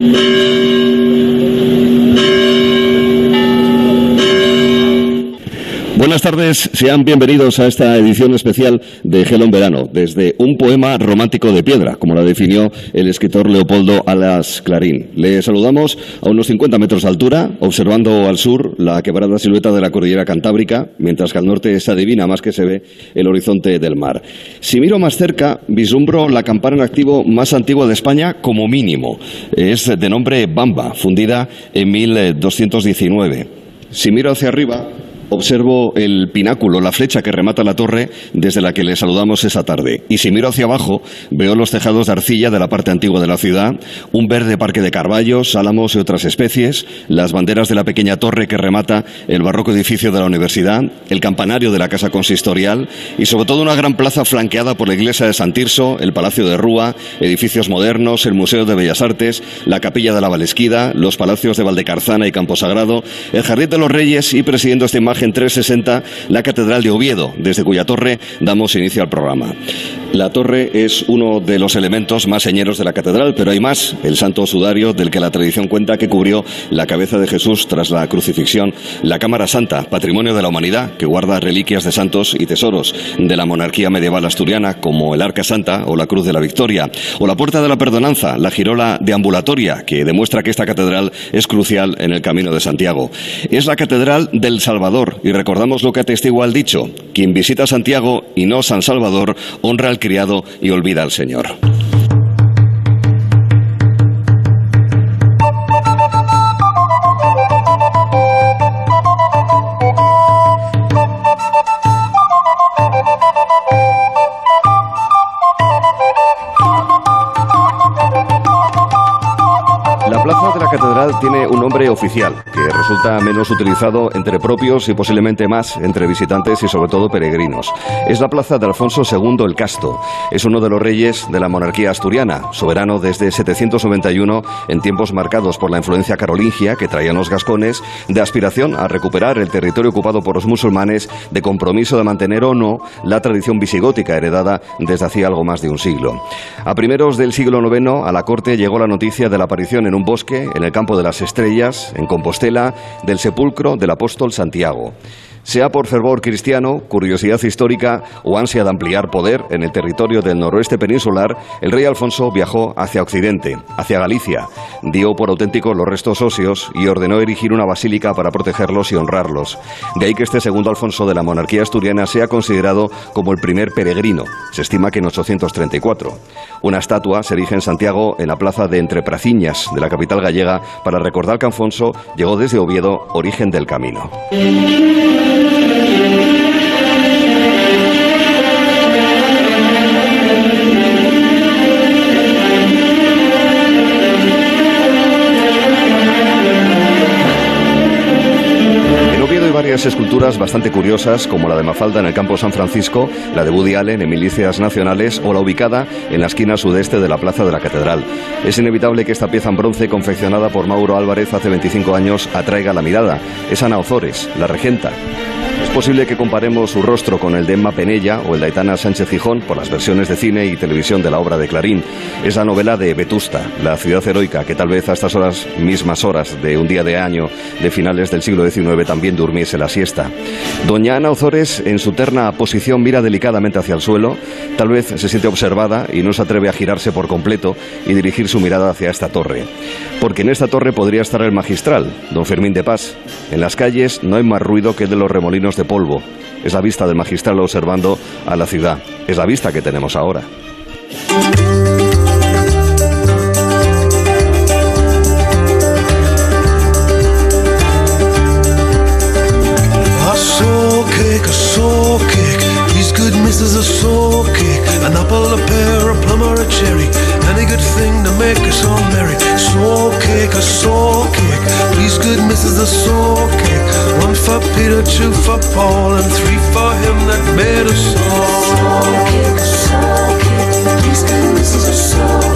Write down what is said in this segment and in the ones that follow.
Música Buenas tardes, sean bienvenidos a esta edición especial de Gelón Verano, desde un poema romántico de piedra, como la definió el escritor Leopoldo Alas Clarín. Le saludamos a unos 50 metros de altura, observando al sur la quebrada silueta de la cordillera Cantábrica, mientras que al norte se adivina más que se ve el horizonte del mar. Si miro más cerca, vislumbro la campana en activo más antigua de España como mínimo. Es de nombre Bamba, fundida en 1219. Si miro hacia arriba, observo el pináculo, la flecha que remata la torre desde la que le saludamos esa tarde. Y si miro hacia abajo, veo los tejados de arcilla de la parte antigua de la ciudad, un verde parque de carballos, álamos y otras especies, las banderas de la pequeña torre que remata el barroco edificio de la universidad, el campanario de la casa consistorial y sobre todo una gran plaza flanqueada por la iglesia de San Tirso, el Palacio de Rúa, edificios modernos, el Museo de Bellas Artes, la Capilla de la Valesquida, los palacios de Valdecarzana y Camposagrado, el Jardín de los Reyes y presidiendo esta imagen en 360 la Catedral de Oviedo, desde cuya torre damos inicio al programa. La torre es uno de los elementos más señeros de la catedral, pero hay más, el santo sudario del que la tradición cuenta que cubrió la cabeza de Jesús tras la crucifixión, la Cámara Santa, patrimonio de la humanidad, que guarda reliquias de santos y tesoros de la monarquía medieval asturiana, como el Arca Santa o la Cruz de la Victoria, o la Puerta de la Perdonanza, la girola deambulatoria, que demuestra que esta catedral es crucial en el camino de Santiago. Es la catedral del Salvador, y recordamos lo que atestigua el dicho, quien visita Santiago y no San Salvador, honra al criado y olvida al Señor. Tiene un nombre oficial, que resulta menos utilizado entre propios y posiblemente más entre visitantes y sobre todo peregrinos. Es la plaza de Alfonso II el Casto. Es uno de los reyes de la monarquía asturiana, soberano desde 791 en tiempos marcados por la influencia carolingia que traían los gascones, de aspiración a recuperar el territorio ocupado por los musulmanes, de compromiso de mantener o no la tradición visigótica heredada desde hacía algo más de un siglo. A primeros del siglo IX a la corte llegó la noticia de la aparición en un bosque, en el campo de las estrellas, en Compostela, del sepulcro del apóstol Santiago sea por fervor cristiano, curiosidad histórica o ansia de ampliar poder en el territorio del noroeste peninsular, el rey Alfonso viajó hacia Occidente, hacia Galicia, dio por auténticos los restos óseos y ordenó erigir una basílica para protegerlos y honrarlos. De ahí que este segundo Alfonso de la monarquía asturiana sea considerado como el primer peregrino, se estima que en 834. Una estatua se erige en Santiago en la plaza de Entrepraciñas de la capital gallega para recordar que Alfonso llegó desde Oviedo, origen del camino. Esculturas bastante curiosas, como la de Mafalda en el campo San Francisco, la de Woody Allen en Milicias Nacionales o la ubicada en la esquina sudeste de la Plaza de la Catedral. Es inevitable que esta pieza en bronce, confeccionada por Mauro Álvarez hace 25 años, atraiga la mirada. Es Ana Ozores, la regenta. Posible que comparemos su rostro con el de Emma Penella o el de Aitana Sánchez Gijón por las versiones de cine y televisión de la obra de Clarín. Es la novela de Vetusta, la ciudad heroica, que tal vez a estas horas, mismas horas de un día de año de finales del siglo XIX también durmiese la siesta. Doña Ana Ozores, en su terna posición, mira delicadamente hacia el suelo, tal vez se siente observada y no se atreve a girarse por completo y dirigir su mirada hacia esta torre. Porque en esta torre podría estar el magistral, don Fermín de Paz. En las calles no hay más ruido que el de los remolinos de polvo. Es la vista del magistral observando a la ciudad. Es la vista que tenemos ahora. an apple, a pear, a plum, or a cherry. Any good thing to make us all merry. Soul cake, a soul cake. Please, good misses a soul cake. One for Peter, two for Paul, and three for him that made us all. Soul cake, soul cake. Please, good misses a soul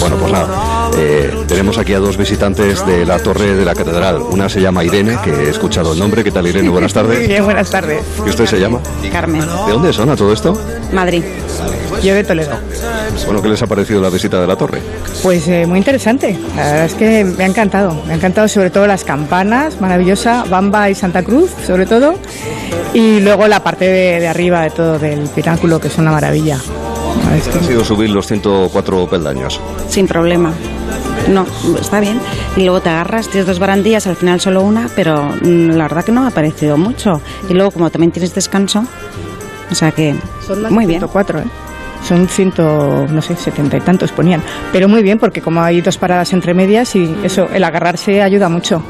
Bueno, pues nada, eh, tenemos aquí a dos visitantes de la Torre de la Catedral. Una se llama Irene, que he escuchado el nombre. ¿Qué tal, Irene? Buenas tardes. Bien, buenas tardes. ¿Y usted se llama? Carmen. ¿De dónde son a todo esto? Madrid. Yo de Toledo. Bueno, ¿qué les ha parecido la visita de la torre? Pues eh, muy interesante. La verdad es que me ha encantado. Me ha encantado sobre todo las campanas, maravillosa, Bamba y Santa Cruz, sobre todo. Y luego la parte de, de arriba de todo, del pináculo, que es una maravilla. Ha sido subir los 104 peldaños. Sin problema. No, está bien. Y luego te agarras, tienes dos barandillas, al final solo una, pero mm, la verdad que no me ha parecido mucho. Y luego, como también tienes descanso, o sea que Son las muy bien. 104, ¿eh? Son ciento, no sé, setenta y tantos ponían. Pero muy bien, porque como hay dos paradas entre medias y eso, el agarrarse ayuda mucho.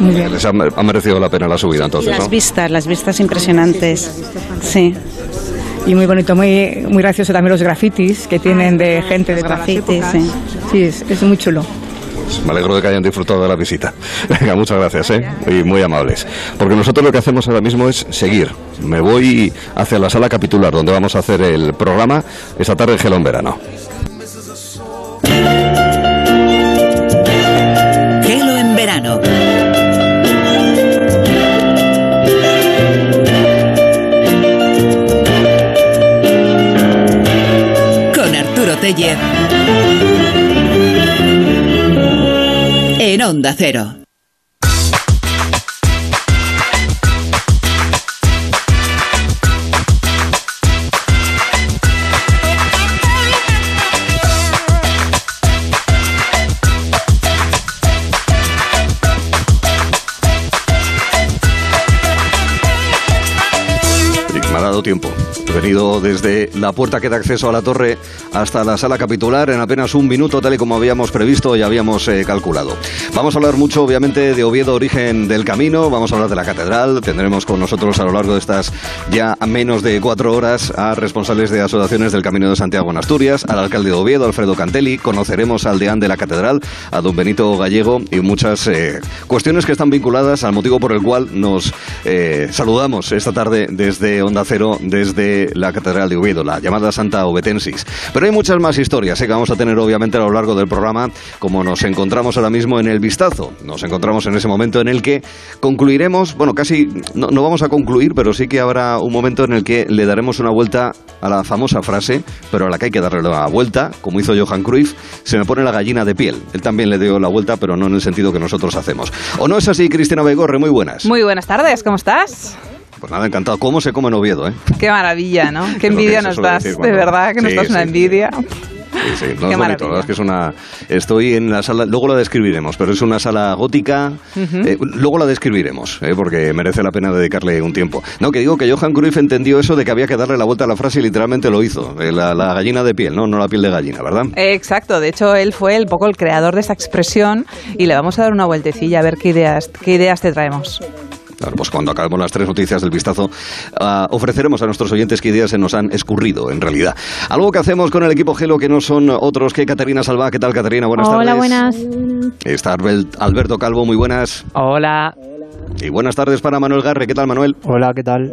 Muy bien. Les ha, ha merecido la pena la subida, Y entonces, las ¿no? vistas, las vistas impresionantes. Sí. Y muy bonito, muy, muy gracioso también los grafitis que tienen de gente de grafitis, sí. Sí, es, es muy chulo. Pues me alegro de que hayan disfrutado de la visita. Venga, muchas gracias, ¿eh? Y muy amables. Porque nosotros lo que hacemos ahora mismo es seguir. Me voy hacia la sala capitular, donde vamos a hacer el programa esta tarde en Gelón Verano. Gelo en verano. En Onda Cero. Tiempo. Venido desde la puerta que da acceso a la torre hasta la sala capitular en apenas un minuto, tal y como habíamos previsto y habíamos eh, calculado. Vamos a hablar mucho, obviamente, de Oviedo, origen del camino. Vamos a hablar de la catedral. Tendremos con nosotros a lo largo de estas ya menos de cuatro horas a responsables de asociaciones del Camino de Santiago en Asturias, al alcalde de Oviedo, Alfredo Cantelli. Conoceremos al deán de la catedral, a don Benito Gallego y muchas eh, cuestiones que están vinculadas al motivo por el cual nos eh, saludamos esta tarde desde Onda Cero, desde la Catedral de Oviedo, la llamada Santa Obetensis. Pero hay muchas más historias eh, que vamos a tener obviamente a lo largo del programa, como nos encontramos ahora mismo en el vistazo. Nos encontramos en ese momento en el que concluiremos, bueno, casi no, no vamos a concluir, pero sí que habrá un momento en el que le daremos una vuelta a la famosa frase, pero a la que hay que darle la vuelta, como hizo Johan Cruyff, se me pone la gallina de piel. Él también le dio la vuelta, pero no en el sentido que nosotros hacemos. ¿O no es así, Cristina Begorre? Muy buenas. Muy buenas tardes, ¿cómo estás? Pues nada, encantado. ¿Cómo se come en Oviedo, eh? Qué maravilla, ¿no? Qué envidia nos das, decir de verdad, que nos Sí, das una sí, envidia. Sí, sí, no Qué es bonito, maravilla. la verdad es que es una... Estoy en la sala, luego la describiremos, pero es una sala gótica, eh, luego la describiremos, eh, porque merece la pena dedicarle un tiempo. No, que digo que Johan Cruyff entendió eso de que había que darle la vuelta a la frase y literalmente lo hizo, eh, la, la gallina de piel, no, no la piel de gallina, ¿verdad? Exacto, de hecho él fue el poco el creador de esta expresión y le vamos a dar una vueltecilla a ver qué ideas, qué ideas te traemos. Claro, pues cuando acabemos las tres noticias del vistazo, ah, ofreceremos a nuestros oyentes qué ideas se nos han escurrido, en realidad. Algo que hacemos con el equipo Gelo que no son otros que Caterina Salva. ¿Qué tal, Caterina? Buenas Hola, tardes. buenas. Está Alberto Calvo, muy buenas. Hola. Y buenas tardes para Manuel Garre. ¿Qué tal, Manuel? Hola, ¿qué tal?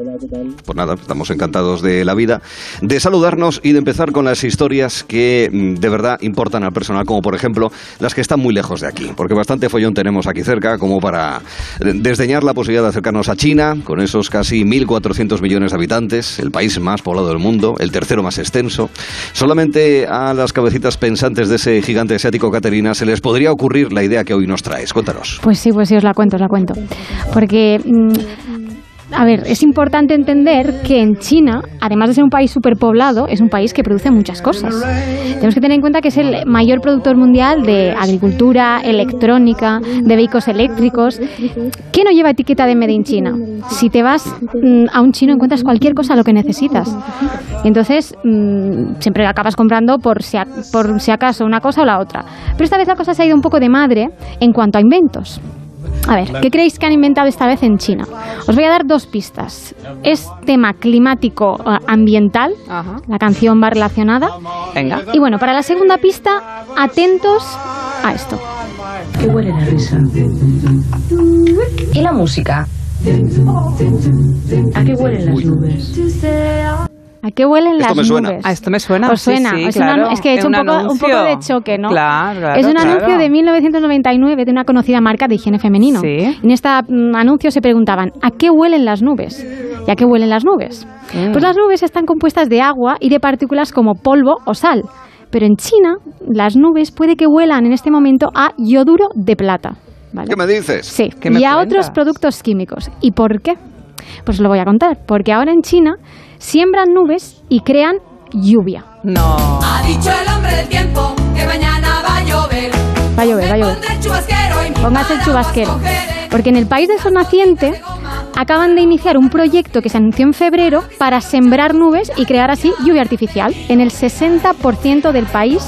Pues nada, estamos encantados de la vida, de saludarnos y de empezar con las historias que mm, de verdad importan al personal, como por ejemplo las que están muy lejos de aquí, porque bastante follón tenemos aquí cerca, como para eh, desdeñar la posibilidad de acercarnos a China, con esos casi 1.400 millones de habitantes, el país más poblado del mundo, el tercero más extenso. Solamente a las cabecitas pensantes de ese gigante asiático, Caterina, se les podría ocurrir la idea que hoy nos traes. Cuéntanos. Pues sí, pues sí, os la cuento, os la cuento. Porque, mm, a ver, es importante entender que en China, además de ser un país superpoblado, es un país que produce muchas cosas. Tenemos que tener en cuenta que es el mayor productor mundial de agricultura, electrónica, de vehículos eléctricos. ¿Qué no lleva etiqueta de Made in China? Si te vas mm, a un chino encuentras cualquier cosa lo que necesitas. Entonces mm, siempre acabas comprando por si, a- por si acaso una cosa o la otra. Pero esta vez la cosa se ha ido un poco de madre en cuanto a inventos. A ver, ¿qué creéis que han inventado esta vez en China? Os voy a dar dos pistas. Es tema climático eh, ambiental, Ajá. la canción va relacionada. Venga. Y bueno, para la segunda pista, atentos a esto. ¿Qué huele la risa? ¿Y la música? ¿A qué huelen las nubes? ¿A qué huelen Esto las me suena. nubes? Ah, esto me suena. ¿Os sí, suena? sí, es, un claro. anu- es que he hecho En un, poco, un poco anuncio. de choque, ¿no? Claro, claro, es un claro. anuncio de 1999 de una conocida marca de higiene femenino. Sí. En este anuncio se preguntaban, ¿a qué huelen las nubes? ¿Y a qué huelen las nubes? Mm. Pues las nubes están compuestas de agua y de partículas como polvo o sal. Pero en China, las nubes puede que huelan en este momento a yoduro de plata. ¿vale? ¿Qué me dices? Sí, ¿Qué me y a cuentas? otros productos químicos. ¿Y por qué? Pues lo voy a contar. Porque ahora en China siembran nubes y crean lluvia. No. Ha dicho el hombre del tiempo que mañana va a llover. Va a llover, va a llover. Póngase el chubasquero. Porque en el país del sol naciente acaban de iniciar un proyecto que se anunció en febrero para sembrar nubes y crear así lluvia artificial en el 60% del país,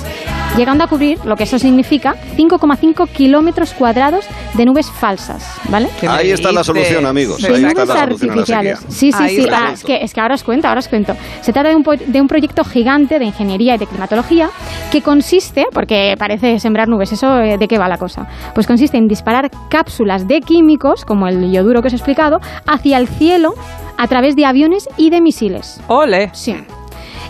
llegando a cubrir lo que eso significa 5,5 kilómetros cuadrados de nubes falsas, ¿vale? ¿Qué me Ahí está la solución, amigos. Ahí de está nubes la solución a la artificiales. Sí, sí, Ahí sí. Ah, es, que, es que ahora os cuento, ahora os cuento. Se trata de un, po- de un proyecto gigante de ingeniería y de climatología que consiste, porque parece sembrar nubes, ¿eso eh, de qué va la cosa? Pues consiste en disparar cápsulas de químicos, como el yoduro que os he explicado, hacia el cielo a través de aviones y de misiles. Ole. Sí.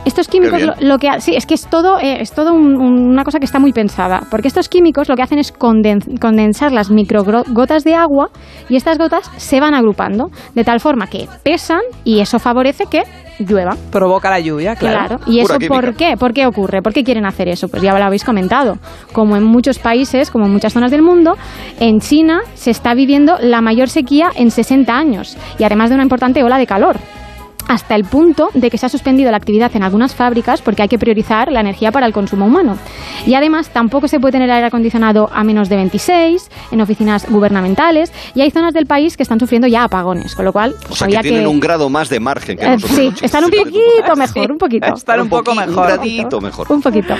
Estos químicos lo, que ha- sí es que es todo eh, es todo un- un- una cosa que está muy pensada porque estos químicos lo que hacen es conden- condensar las microgotas de agua y estas gotas se van agrupando de tal forma que pesan y eso favorece que llueva. Provoca la lluvia, claro. Claro. ¿Y Pura eso por qué? ¿Por qué ocurre? ¿Por qué quieren hacer eso? Pues ya lo habéis comentado. Como en muchos países, como en muchas zonas del mundo, en China se está viviendo la mayor sequía en 60 años y además de una importante ola de calor hasta el punto de que se ha suspendido la actividad en algunas fábricas porque hay que priorizar la energía para el consumo humano. Y además tampoco se puede tener aire acondicionado a menos de 26 en oficinas gubernamentales y hay zonas del país que están sufriendo ya apagones, con lo cual O sea, había que tienen un grado más de margen que eh, nosotros. sí, están un poquito mejor, un poquito. Están un poco mejor. Un gradito mejor. Un poquito.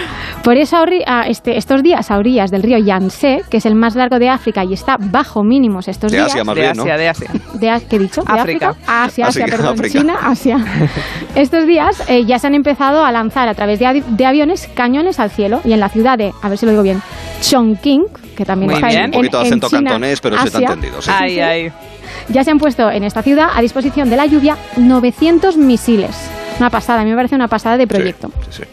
Por eso a este, estos días a orillas del río Yangtze, que es el más largo de África y está bajo mínimos estos De días. Asia más De bien, ¿no? Asia, de Asia. De, ¿Qué he dicho? ¿De África. África? Asia, Asia, África, perdón. África. China, Asia. Estos días eh, ya se han empezado a lanzar a través de, avi- de aviones cañones al cielo y en la ciudad de, a ver si lo digo bien, Chongqing, que también Muy está bien. en, Un poquito de en- en acento China, cantonés, pero se te ha Asia, entendido. sí. Ay, ay. ya se han puesto en esta ciudad a disposición de la lluvia 900 misiles. Una pasada, a mí me parece una pasada de proyecto. Sí, sí, sí.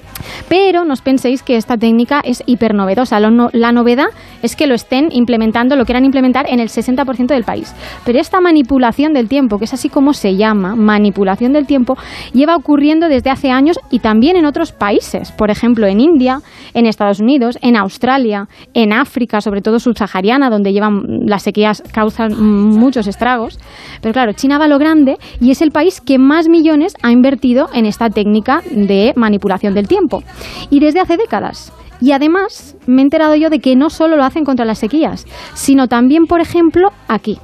Pero no os penséis que esta técnica es hipernovedosa. Lo no- la novedad es que lo estén implementando, lo quieran implementar en el 60% del país. Pero esta manipulación del tiempo, que es así como se llama, manipulación del tiempo, lleva ocurriendo desde hace años y también en otros países. Por ejemplo, en India, en Estados Unidos, en Australia, en África, sobre todo subsahariana, donde llevan las sequías causan muchos estragos. Pero claro, China va lo grande y es el país que más millones ha invertido en esta técnica de manipulación del tiempo. Y desde hace décadas. Y además me he enterado yo de que no solo lo hacen contra las sequías, sino también, por ejemplo, aquí.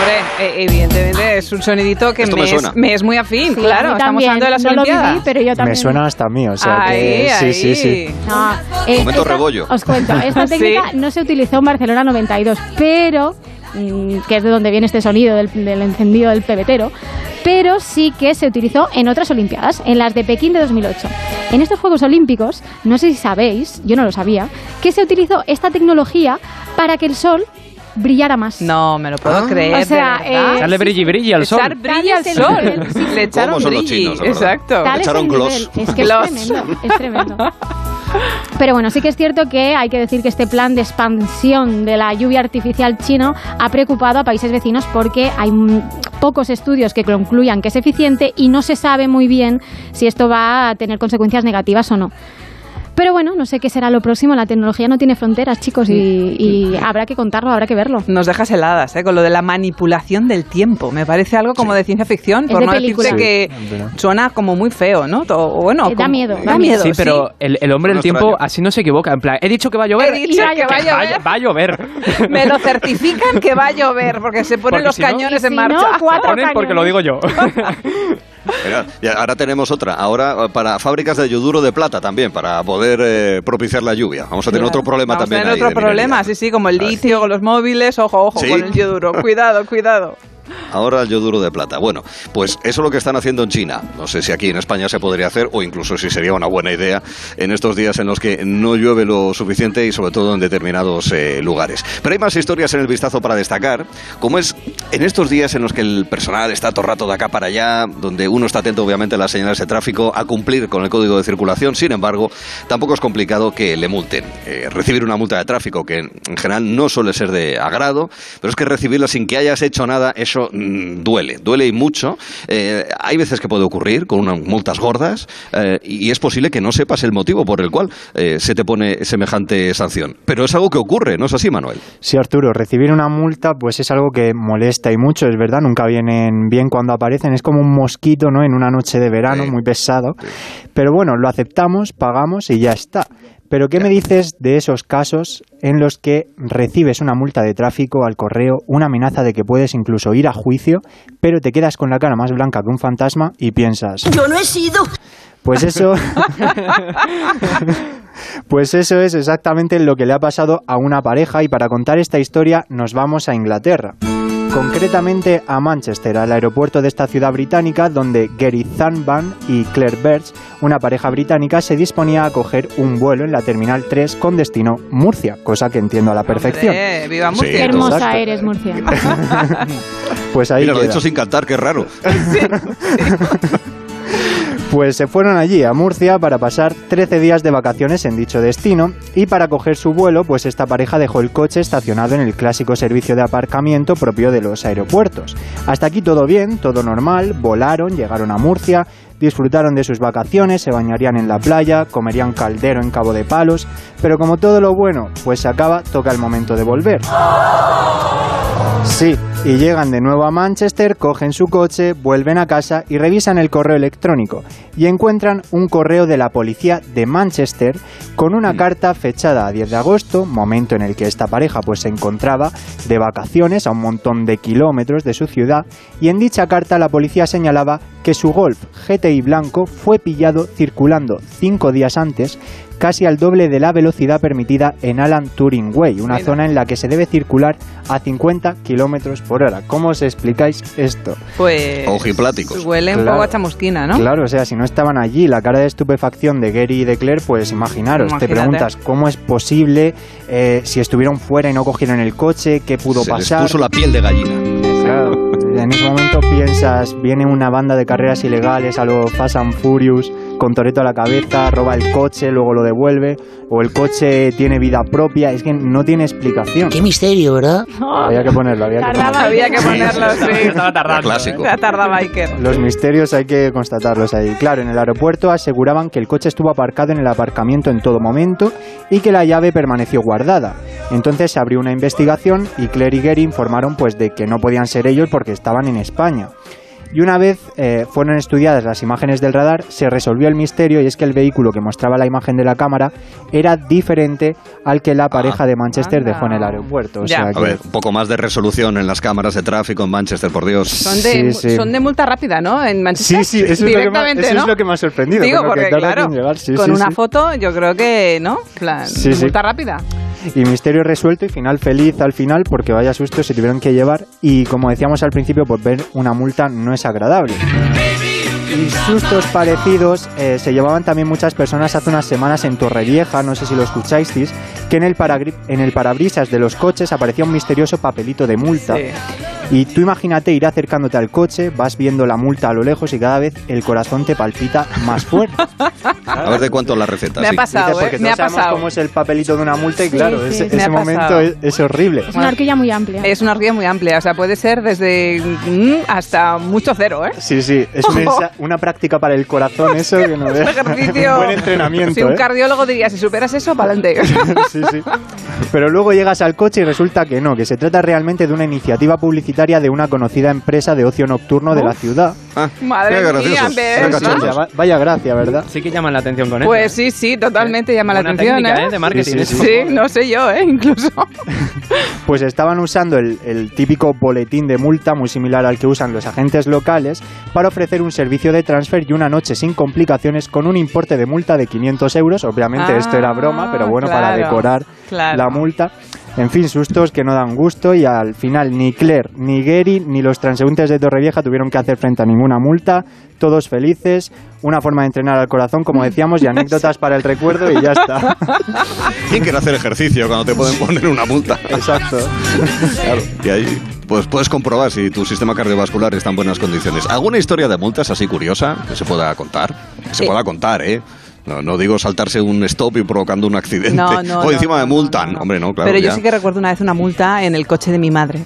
Hombre, eh, evidentemente es un sonidito que me, me es, suena. me es muy afín, Sí, claro. Estamos también. hablando de las no lo Olimpiadas. viví, pero yo también. Me suena hasta a mí, o sea Ahí, que sí, ahí. sí, sí. No, eh, Momento esta- rebollo. Os cuento, esta Sí. técnica no se utilizó en Barcelona 92, pero que es de donde viene este sonido del, del encendido del pebetero, pero sí que se utilizó en otras Olimpiadas, en las de Pekín de 2008. En estos Juegos Olímpicos, no sé si sabéis, yo no lo sabía, que se utilizó esta tecnología para que el sol brillara más. No, me lo puedo Ah. creer. O sea, eh, Darle brilli brilli al sol. Echar brilli al es sol. nivel. Le echaron ¿Cómo son los brilli. chinos? Exacto. Tal es Echaron gloss. Es que es Gloss. tremendo, es tremendo. Pero bueno, sí que es cierto que hay que decir que este plan de expansión de la lluvia artificial chino ha preocupado a países vecinos porque hay pocos estudios que concluyan que es eficiente y no se sabe muy bien si esto va a tener consecuencias negativas o no. Pero bueno, no sé qué será lo próximo. La tecnología no tiene fronteras, chicos, y, y habrá que contarlo, habrá que verlo. Nos dejas heladas, ¿eh? Con lo de la manipulación del tiempo. Me parece algo como de ciencia ficción, Es por de no película. decirte que suena como muy feo, ¿no? O bueno, Eh, da como- miedo, Da da miedo, Sí, pero el, el hombre del tiempo así no se equivoca. En plan, he dicho que va a llover. He dicho que va a llover. Va a llover. Me lo certifican que va a llover porque se ponen Porque los si cañones en si marcha. no, cuatro Ponen porque lo digo yo. Mira, y ahora tenemos otra. Ahora eh, para fábricas de yoduro de plata también, para poder eh, propiciar la lluvia. Vamos a tener otro problema Vamos también. a tener ahí otro problema, minería. sí, sí, como el litio, con los móviles, ojo, ojo Sí. con el yoduro. Cuidado, cuidado. Ahora el yoduro de plata. Bueno, pues eso es lo que están haciendo en China. No sé si aquí en España se podría hacer o incluso si sería una buena idea en estos días en los que no llueve lo suficiente y sobre todo en determinados eh, lugares. Pero hay más historias en el vistazo para destacar, como es en estos días en los que el personal está todo rato de acá para allá, donde uno está atento obviamente a las señales de tráfico, a cumplir con el código de circulación. Sin embargo, tampoco es complicado que le multen. Eh, recibir una multa de tráfico que en general no suele ser de agrado, pero es que recibirla sin que hayas hecho nada, eso mm, duele, duele y mucho. Eh, hay veces que puede ocurrir con unas multas gordas eh, y es posible que no sepas el motivo por el cual eh, se te pone semejante sanción. Pero es algo que ocurre, ¿no es así, Manuel? Sí, Arturo, recibir una multa pues es algo que molesta y mucho, es verdad, nunca vienen bien cuando aparecen, es como un mosquito, ¿no? En una noche de verano, muy pesado. Pero bueno, lo aceptamos, pagamos y ya está. Pero ¿qué me dices de esos casos en los que recibes una multa de tráfico al correo, una amenaza de que puedes incluso ir a juicio, pero te quedas con la cara más blanca que un fantasma y piensas, Yo no he sido. pues eso Pues eso es exactamente lo que le ha pasado a una pareja y para contar esta historia nos vamos a Inglaterra. Concretamente a Manchester, al aeropuerto de esta ciudad británica donde Gary Thunban y Claire Birch, una pareja británica, se disponía a coger un vuelo en la Terminal 3 con destino Murcia, cosa que entiendo a la perfección. Hombre, viva Sí. Murcia. Qué hermosa Exacto. eres, Murcia. Pues ahí Mira, lo he hecho sin cantar, qué raro. Pues se fueron allí a Murcia para pasar 13 días de vacaciones en dicho destino y para coger su vuelo, pues esta pareja dejó el coche estacionado en el clásico servicio de aparcamiento propio de los aeropuertos. Hasta aquí todo bien, todo normal, volaron, llegaron a Murcia, disfrutaron de sus vacaciones, se bañarían en la playa, comerían caldero en Cabo de Palos, pero como todo lo bueno, pues se acaba, toca el momento de volver. Sí, y llegan de nuevo a Manchester, cogen su coche, vuelven a casa y revisan el correo electrónico y encuentran un correo de la policía de Manchester con una carta fechada a 10 de agosto, momento en el que esta pareja pues se encontraba de vacaciones a un montón de kilómetros de su ciudad y en dicha carta la policía señalaba que su Golf GTI blanco fue pillado circulando cinco días antes casi al doble de la velocidad permitida en Alan Turing Way, una Mira. zona en la que se debe circular a 50 kilómetros por hora. ¿Cómo os explicáis esto? Pues. Ojipláticos. Huele un Claro. poco a chamusquina, ¿no? Claro, o sea, si no estaban allí, la cara de estupefacción de Gary y de Claire, pues imaginaros, te preguntas cómo es posible eh, si estuvieron fuera y no cogieron el coche, qué pudo Se les pasar. puso la piel de gallina. Claro, en ese momento piensas, viene una banda de carreras ilegales a lo Fast and Furious, con Toreto a la cabeza, roba el coche, luego lo devuelve, o el coche tiene vida propia, es que no tiene explicación. Qué misterio, ¿verdad? Había que ponerlo, había que ponerlo. Había que ponerlo, sí. Estaba tardando. Clásico. Ya tardaba Iker. Los misterios hay que constatarlos ahí. Claro, en el aeropuerto aseguraban que el coche estuvo aparcado en el aparcamiento en todo momento y que la llave permaneció guardada. Entonces se abrió una investigación y Claire y Gary informaron pues de que no podían ser ellos porque estaban en España. Y una vez eh, fueron estudiadas las imágenes del radar, se resolvió el misterio y es que el vehículo que mostraba la imagen de la cámara era diferente al que la pareja de Manchester anda. dejó en el aeropuerto. O sea A que- ver, un poco más de resolución en las cámaras de tráfico en Manchester, por Dios. Son de, Sí, sí. son de multa rápida, ¿no? En Manchester. Sí, sí, eso, es lo, que me, eso ¿no? es lo que me ha sorprendido. Digo, porque claro. Sí, con sí, una sí. foto yo creo que, ¿no? Plan, Sí, sí. multa rápida. Y misterio resuelto y final feliz al final porque vaya susto se tuvieron que llevar y como decíamos al principio, pues ver una multa no es agradable. Y sustos parecidos eh, se llevaban también muchas personas hace unas semanas en Torrevieja, no sé si lo escucháis, que en el, en el parabrisas de los coches aparecía un misterioso papelito de multa. Y tú imagínate ir acercándote al coche, vas viendo la multa a lo lejos y cada vez el corazón te palpita más fuerte. A ver de cuánto es la receta. Me ha sí. pasado, Dices, ¿eh? porque Me no ha sabemos pasado. cómo es el papelito de una multa y Sí, claro, sí, ese, me ese ha momento es, es horrible. Es una horquilla muy amplia. Es una horquilla muy amplia, o sea, puede ser desde mm, hasta mucho cero, ¿eh? Sí, sí, es una, una práctica para el corazón eso que no Un veas. ejercicio. Un buen entrenamiento. Si un ¿eh? cardiólogo diría, si superas eso, para adelante. sí, sí. Pero luego llegas al coche y resulta que no, que se trata realmente de una iniciativa publicitaria de una conocida empresa de ocio nocturno de la ciudad. Ah, Madre mira mía, graciosos, ¿ves? cachondos. vaya, vaya gracia, ¿verdad? Sí que llaman la atención con eso. Pues sí, sí, totalmente llama la atención, técnica, ¿eh? ¿eh? de marketing. Sí, sí, eso. Sí, no sé yo, ¿eh? Incluso. Pues estaban usando el, el típico boletín de multa, muy similar al que usan los agentes locales, para ofrecer un servicio de transfer y una noche sin complicaciones con un importe de multa de 500 euros. Obviamente Ah, esto era broma, pero bueno, para claro, decorar claro. la multa. En fin, sustos que no dan gusto y al final ni Claire, ni Gary, ni los transeúntes de Torrevieja tuvieron que hacer frente a ninguna multa. Todos felices, una forma de entrenar al corazón, como decíamos, y anécdotas para el recuerdo y ya está. ¿Quién quiere hacer ejercicio cuando te pueden poner una multa? Exacto. Claro, y ahí pues puedes comprobar si tu sistema cardiovascular está en buenas condiciones. ¿Alguna historia de multas así curiosa que se pueda contar? Que se Eh. pueda contar, ¿eh? No, no digo saltarse un stop y provocando un accidente. No, no, o encima me multan. Hombre, no, claro. Pero yo ya. sí que recuerdo una vez una multa en el coche de mi madre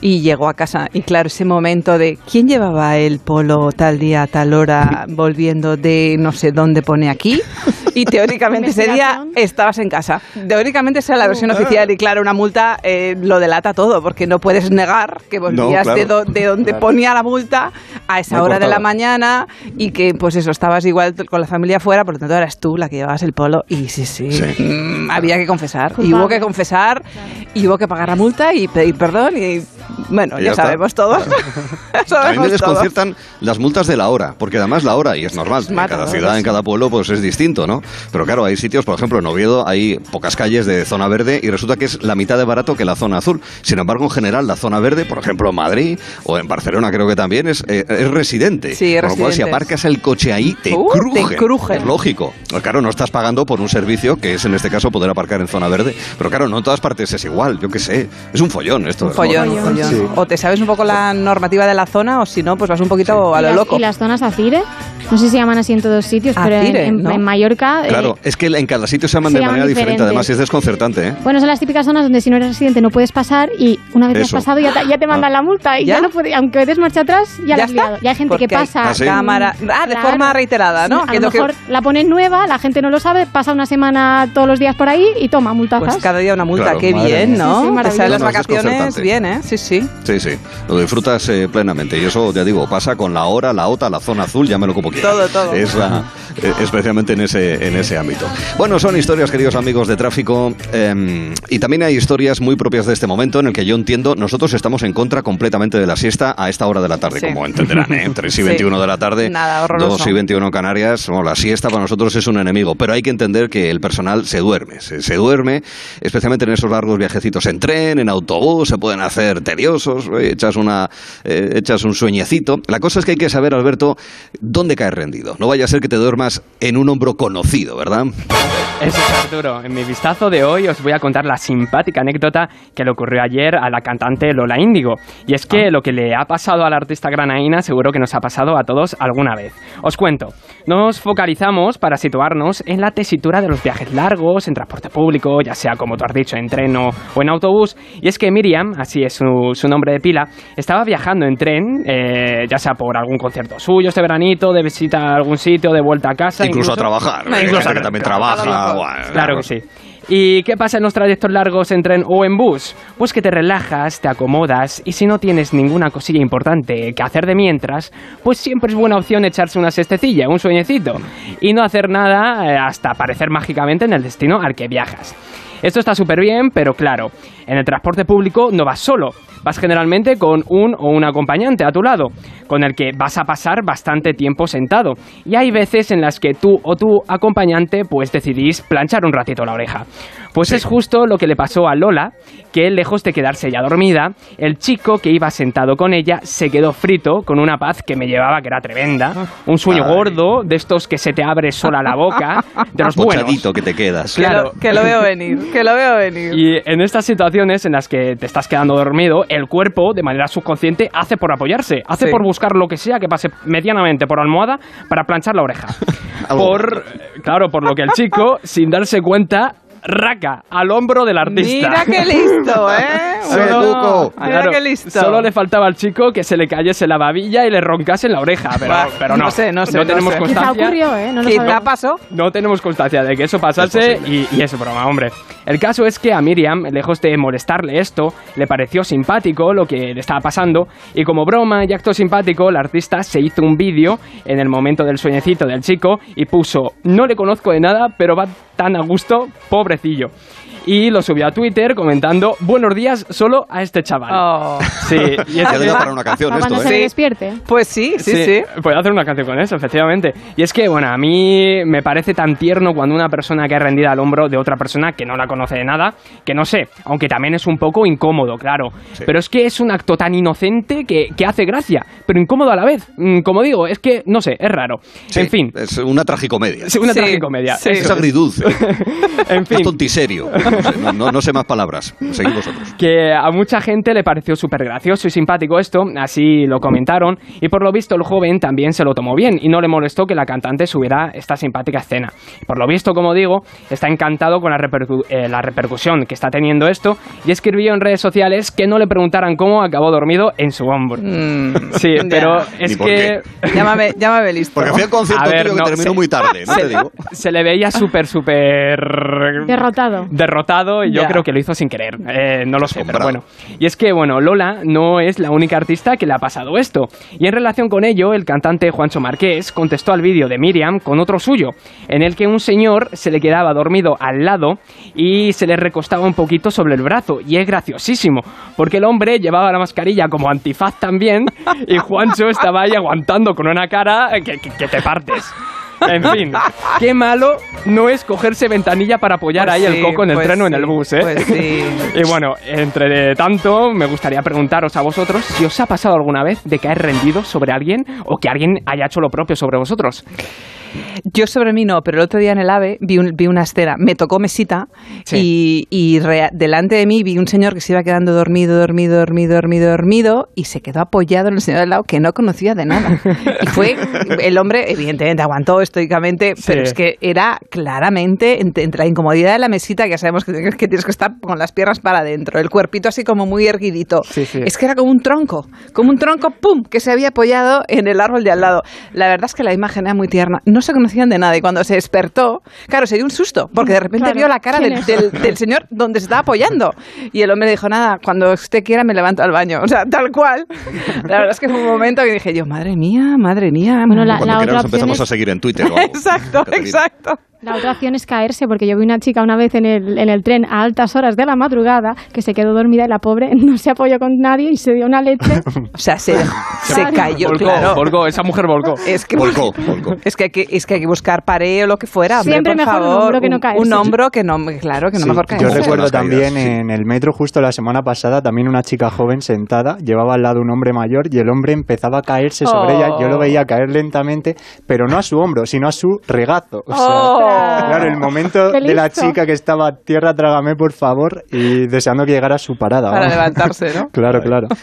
y llegó a casa y claro, ese momento de ¿quién llevaba el polo tal día, tal hora, volviendo de no sé dónde pone aquí? Y teóricamente ese día estabas en casa. Teóricamente esa es la versión oficial y claro, una multa eh, lo delata todo porque no puedes negar que volvías claro. de, do- de donde Claro. ponía la multa a esa hora de la mañana y que pues eso, estabas igual con la familia fuera, por lo tanto eras tú la que llevabas el polo y sí, sí, Sí. mm, había que confesar. Y hubo que confesar, y hubo que pagar la multa y pedir perdón y bueno, ya, sabemos todos. A mí me todos. desconciertan las multas de la hora, porque además la hora, y es normal, en cada ¿no? ciudad, en cada pueblo, pues es distinto, ¿no? Pero claro, hay sitios, por ejemplo, en Oviedo hay pocas calles de zona verde y resulta que es la mitad de barato que la zona azul. Sin embargo, en general, la zona verde, por ejemplo, en Madrid o en Barcelona creo que también, es, eh, es residente. Sí, es Con lo cual, si aparcas el coche ahí, te Uh, crujen. te crujen. Es lógico. Pues claro, no estás pagando por un servicio que es, en este caso, poder aparcar en zona verde. Pero claro, no en todas partes es igual, yo qué sé. Es un follón esto. Un follón, un follón. Sí. O te sabes un poco la normativa de la zona o si no, pues vas un poquito a ¿Y lo las- loco. ¿Y las zonas Acire? No sé si se llaman así en todos sitios, pero en, Acire, en- ¿no? en Mallorca... eh, Claro, es que en cada sitio se llaman se de llaman manera diferente, diferente. además y es desconcertante, ¿eh? Bueno, son las típicas zonas donde si no eres residente no puedes pasar y una vez que has pasado ya te, ya te mandan la multa y ya, ¿Ya? no puedes, aunque des marcha atrás, ya, ¿Ya la has está? liado. Ya hay gente que pasa. ¿Ah, sí? cámara- ah, de forma reiterada, ¿no? Sí, a lo que- mejor la ponen nueva, la gente no lo sabe, pasa una semana todos los días por ahí y toma multazas. Pues cada día una multa, Claro, qué bien, mía. ¿no? Sí, sí, Te maravilloso. salen las vacaciones bien, ¿eh? Sí, sí. Sí, sí, lo disfrutas eh, plenamente y eso, ya digo, pasa con la hora, la OTA, la zona azul, llámelo como quieras. Todo, todo. Es la- eh, especialmente en ese, en ese ámbito. Bueno, son historias, queridos amigos de tráfico, eh, y también hay historias muy propias de este momento en el que yo entiendo, nosotros estamos en contra completamente de la siesta a esta hora de la tarde, Sí. como entenderán, ¿eh? 3 y Sí. 21 de la tarde, Nada, horroroso. 2 y 21 en Canarias, bueno, la siesta para nosotros es un enemigo, pero hay que entender que el personal se duerme, se, se duerme, especialmente en esos largos viajecitos en tren, en autobús, se pueden hacer tediosos, echas, una, eh, echas un sueñecito. La cosa es que hay que saber, Alberto, dónde rendido. No vaya a ser que te duermas en un hombro conocido, ¿verdad? Eso es Arturo. En mi vistazo de hoy os voy a contar la simpática anécdota que le ocurrió ayer a la cantante Lola Índigo. Y es que lo que le ha pasado a la artista granaína seguro que nos ha pasado a todos alguna vez. Os cuento. Nos focalizamos para situarnos en la tesitura de los viajes largos, en transporte público, ya sea como tú has dicho, en tren o, o en autobús. Y es que Miriam, así es su, su nombre de pila, estaba viajando en tren, eh, ya sea por algún concierto suyo este veranito, de visita a algún sitio, de vuelta a casa. Incluso a trabajar. No, incluso gente a que también trabaja. bueno, Claro que sí. ¿Y qué pasa en los trayectos largos en tren o en bus? Pues que te relajas, te acomodas y si no tienes ninguna cosilla importante que hacer de mientras, pues siempre es buena opción echarse una siestecilla, un sueñecito y no hacer nada eh, hasta aparecer mágicamente en el destino al que viajas. Esto está súper bien, pero claro, en el transporte público no vas solo, vas generalmente con un o un acompañante a tu lado, con el que vas a pasar bastante tiempo sentado. Y hay veces en las que tú o tu acompañante pues decidís planchar un ratito la oreja. Pues es justo lo que le pasó a Lola, que lejos de quedarse ya dormida, el chico que iba sentado con ella se quedó frito con una paz que me llevaba que era tremenda, un sueño Ay. gordo, de estos que se te abre sola la boca, de los buenos. Que te quedas. Que, Claro. lo, que lo veo venir, que lo veo venir. Y en estas situaciones en las que te estás quedando dormido, el cuerpo, de manera subconsciente, hace por apoyarse, hace Sí. por buscar lo que sea que pase medianamente por almohada para planchar la oreja. Por, claro, por lo que el chico, sin darse cuenta, raca al hombro del artista. Mira qué listo, ¿eh? A ver, Cuco. Mira Claro, qué listo. Solo le faltaba al chico que se le cayese la babilla y le roncase en la oreja, pero, no. no sé, no sé, no tenemos sé. Quizá constancia. ocurrió, ¿eh? No Quizá pasó. No tenemos constancia de que eso pasase Es y, y es broma, hombre. El caso es que a Miriam, lejos de molestarle esto, le pareció simpático lo que le estaba pasando y como broma y acto simpático, la artista se hizo un vídeo en el momento del sueñecito del chico y puso, no le conozco de nada, pero va tan a gusto, pobrecillo. Y lo subió a Twitter comentando buenos días solo a este chaval. Oh. Sí, y es para una canción Para esto, cuando se ¿eh? le despierte. Pues sí, sí, sí. Puedo hacer una canción con eso, efectivamente. Y es que, bueno, a mí me parece tan tierno cuando una persona que es rendida al hombro de otra persona que no la conoce de nada, que no sé, aunque también es un poco incómodo, claro. Sí. Pero es que es un acto tan inocente que, que hace gracia, pero incómodo a la vez. Mm, Como digo, es que, no sé, es raro. Sí, En fin, Es una tragicomedia. es una Sí, tragicomedia. sí. Es agridulce. En fin. Es tontiserio. No sé, no, no- sé más palabras. Seguid vosotros. que a mucha gente le pareció súper gracioso y simpático esto, así lo comentaron, y por lo visto el joven también se lo tomó bien y no le molestó que la cantante subiera esta simpática escena. Por lo visto, como digo, está encantado con la, repercu- eh, la repercusión que está teniendo esto y escribió en redes sociales que no le preguntaran cómo acabó dormido en su hombro. Mm, Sí, ya. pero es que... Llámame, llámame listo. Porque fui al concierto A ver, tío, que no, terminó se- muy tarde, ¿no se, te digo? se le veía súper, súper... Derrotado. derrotado y yo Ya. creo que lo hizo sin querer. Eh, no lo sé, pero bueno. Y es que, bueno, Lola no es la única artista que le ha pasado esto. Y en relación con ello, el cantante Juancho Marqués contestó al vídeo de Miriam con otro suyo, en el que un señor se le quedaba dormido al lado y se le recostaba un poquito sobre el brazo. Y es graciosísimo, porque el hombre llevaba la mascarilla como antifaz también y Juancho estaba ahí aguantando con una cara que, que- que te partes. En fin, qué malo no es cogerse ventanilla para apoyar Pues ahí el coco en el pues tren o en el bus, ¿eh? pues sí. y bueno, entre tanto, me gustaría preguntaros a vosotros si os ha pasado alguna vez de caer rendido sobre alguien o que alguien haya hecho lo propio sobre vosotros. Yo sobre mí no, pero el otro día en el AVE vi, un- vi una escena, me tocó mesita Sí. y, delante de mí vi un señor que se iba quedando dormido, dormido, dormido, dormido, dormido y se quedó apoyado en el señor del lado que no conocía de nada. Y fue, el hombre evidentemente aguantó estoicamente, pero es que era claramente entre, entre la incomodidad de la mesita, que ya sabemos que, tienes- que tienes que estar con las piernas para adentro, el cuerpito así como muy erguidito. Sí, sí. Es que era como un tronco, como un tronco, ¡pum!, que se había apoyado en el árbol de al lado. La verdad es que la imagen era muy tierna. No se conocían de nada y cuando se despertó, claro, se dio un susto, porque de repente Claro, vio la cara ¿quién del, del- del señor donde se estaba apoyando. Y el hombre dijo, nada, cuando usted quiera me levanto al baño. O sea, tal cual. La verdad es que fue un momento que dije yo, madre mía, madre mía. Bueno, la- Cuando otra opción empezamos es- a seguir en Twitter Exacto, exacto. La otra opción es caerse, porque yo vi una chica una vez en el, en el tren a altas horas de la madrugada que se quedó dormida y la pobre no se apoyó con nadie y se dio una leche. O sea, se, se cayó, volcó, claro. volcó, esa mujer volcó. Es que, Volcó, volcó. Es que, hay que, es que hay que buscar pared o lo que fuera. hombre, Siempre por mejor un favor. hombro que no caerse. Un hombro que no, claro, que no Sí, mejor yo caerse. Recuerdo también sí. en el metro justo la semana pasada también una chica joven sentada llevaba al lado un hombre mayor y el hombre empezaba a caerse sobre Oh. ella yo lo veía caer lentamente pero no a su hombro sino a su regazo o sea, Oh. claro el momento de la chica que estaba tierra trágame por favor y deseando que llegara a su parada Para levantarse, ¿no? claro claro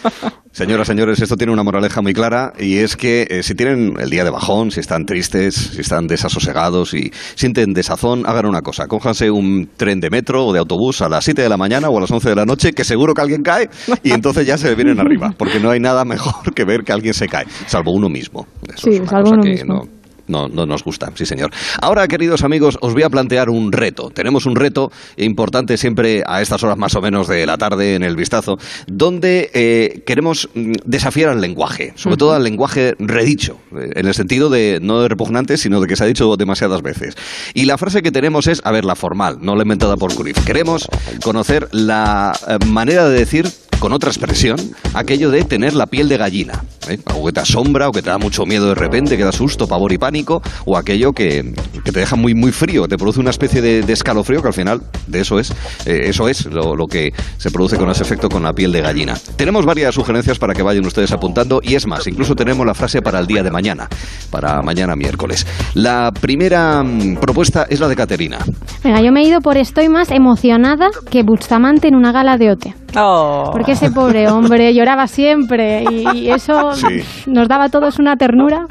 Señoras, señores, esto tiene una moraleja muy clara y es que eh, si tienen el día de bajón, si están tristes, si están desasosegados y sienten desazón, hagan una cosa. Cójanse un tren de metro o de autobús a las 7 de la mañana o a las 11 de la noche, que seguro que alguien cae y entonces ya se vienen arriba, porque no hay nada mejor que ver que alguien se cae, salvo uno mismo. Eso Sí, es una salvo cosa uno que mismo. no- no, no nos gusta, sí señor. Ahora, queridos amigos, os voy a plantear un reto. Tenemos un reto importante siempre a estas horas más o menos de la tarde en el vistazo, donde eh, queremos mm, desafiar al lenguaje, sobre todo al lenguaje redicho, eh, en el sentido de no de repugnante, sino de que se ha dicho demasiadas veces. Y la frase que tenemos es, a ver, la formal, no la inventada por Cruyff. Queremos conocer la eh, manera de decir con otra expresión, aquello de tener la piel de gallina. ¿eh? Algo que te asombra o que te da mucho miedo de repente, que da susto, pavor y pánico, o aquello que, que te deja muy, muy frío, te produce una especie de, de escalofrío, que al final de eso es, eh, eso es lo, lo que se produce con ese efecto con la piel de gallina. Tenemos varias sugerencias para que vayan ustedes apuntando, y es más, incluso tenemos la frase para el día de mañana, para mañana miércoles. La primera mm, propuesta es la de Caterina. Venga, yo me he ido por estoy más emocionada que Bustamante en una gala de OTE. Oh. Porque ese pobre hombre lloraba siempre y, y eso Sí. nos daba a todos una ternura.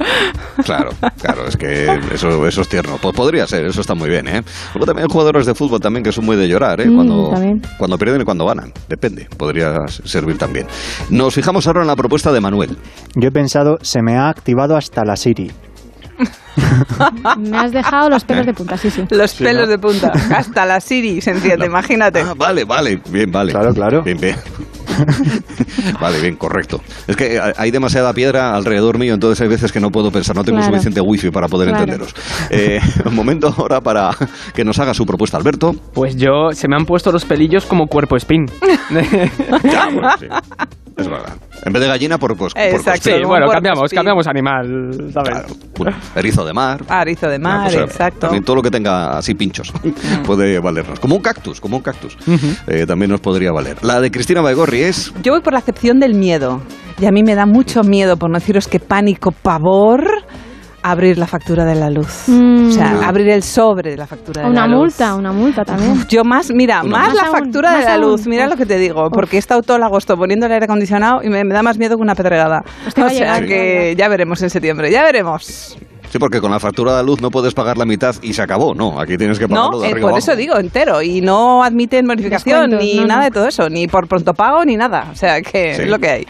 Claro, claro, es que eso, eso es tierno. Pues podría ser, eso está muy bien, ¿eh? Luego también hay jugadores de fútbol también que son muy de llorar, ¿eh? Mm, Cuando, también. cuando pierden y cuando ganan. Depende, podría servir también. Nos fijamos ahora en la propuesta de Manuel. yo he pensado se me ha activado hasta la Siri Me has dejado los pelos de punta, sí, sí. Los pelos de punta. Hasta la Siri se enciende, imagínate. Ah, vale, vale, bien, vale. Claro, claro. Bien, bien. Vale, bien, correcto. Es que hay demasiada piedra alrededor mío, entonces hay veces que no puedo pensar, no tengo Claro. suficiente wifi para poder Claro. entenderos. Eh, un momento ahora para que nos haga su propuesta, Alberto. Pues yo, se me han puesto los pelillos como cuerpo spin. Ya, bueno, sí. Es verdad. En vez de gallina, por, pues, por Exacto. Sí, cosquillo. bueno, cambiamos, spin. cambiamos animal, ¿sabes? Claro. Bueno, erizo de mar. Arizo de Una mar, cosa- exacto. También todo lo que tenga así pinchos puede valernos. Como un cactus, como un cactus. Eh, también nos podría valer. La de Cristina Baigorri es... Yo voy por la acepción del miedo. Y a mí me da mucho miedo, por no deciros que pánico, pavor, abrir la factura de la luz. Mm. O sea, abrir el sobre de la factura de Una la luz. multa, una multa también. Yo más, mira, Una más Más la aún, factura de la aún. luz, mira lo que te digo, porque he estado todo el agosto poniendo el aire acondicionado y me, me da más miedo que una pedregada. Pues o sea llegar, que ya veremos en septiembre, ya veremos. Sí, porque con la factura de luz no puedes pagar la mitad y se acabó. No, aquí tienes que pagarlo No, de eh, arriba por eso digo entero y no admiten modificación ni no, nada no. de todo eso, ni por pronto pago ni nada. O sea que Sí. es lo que hay.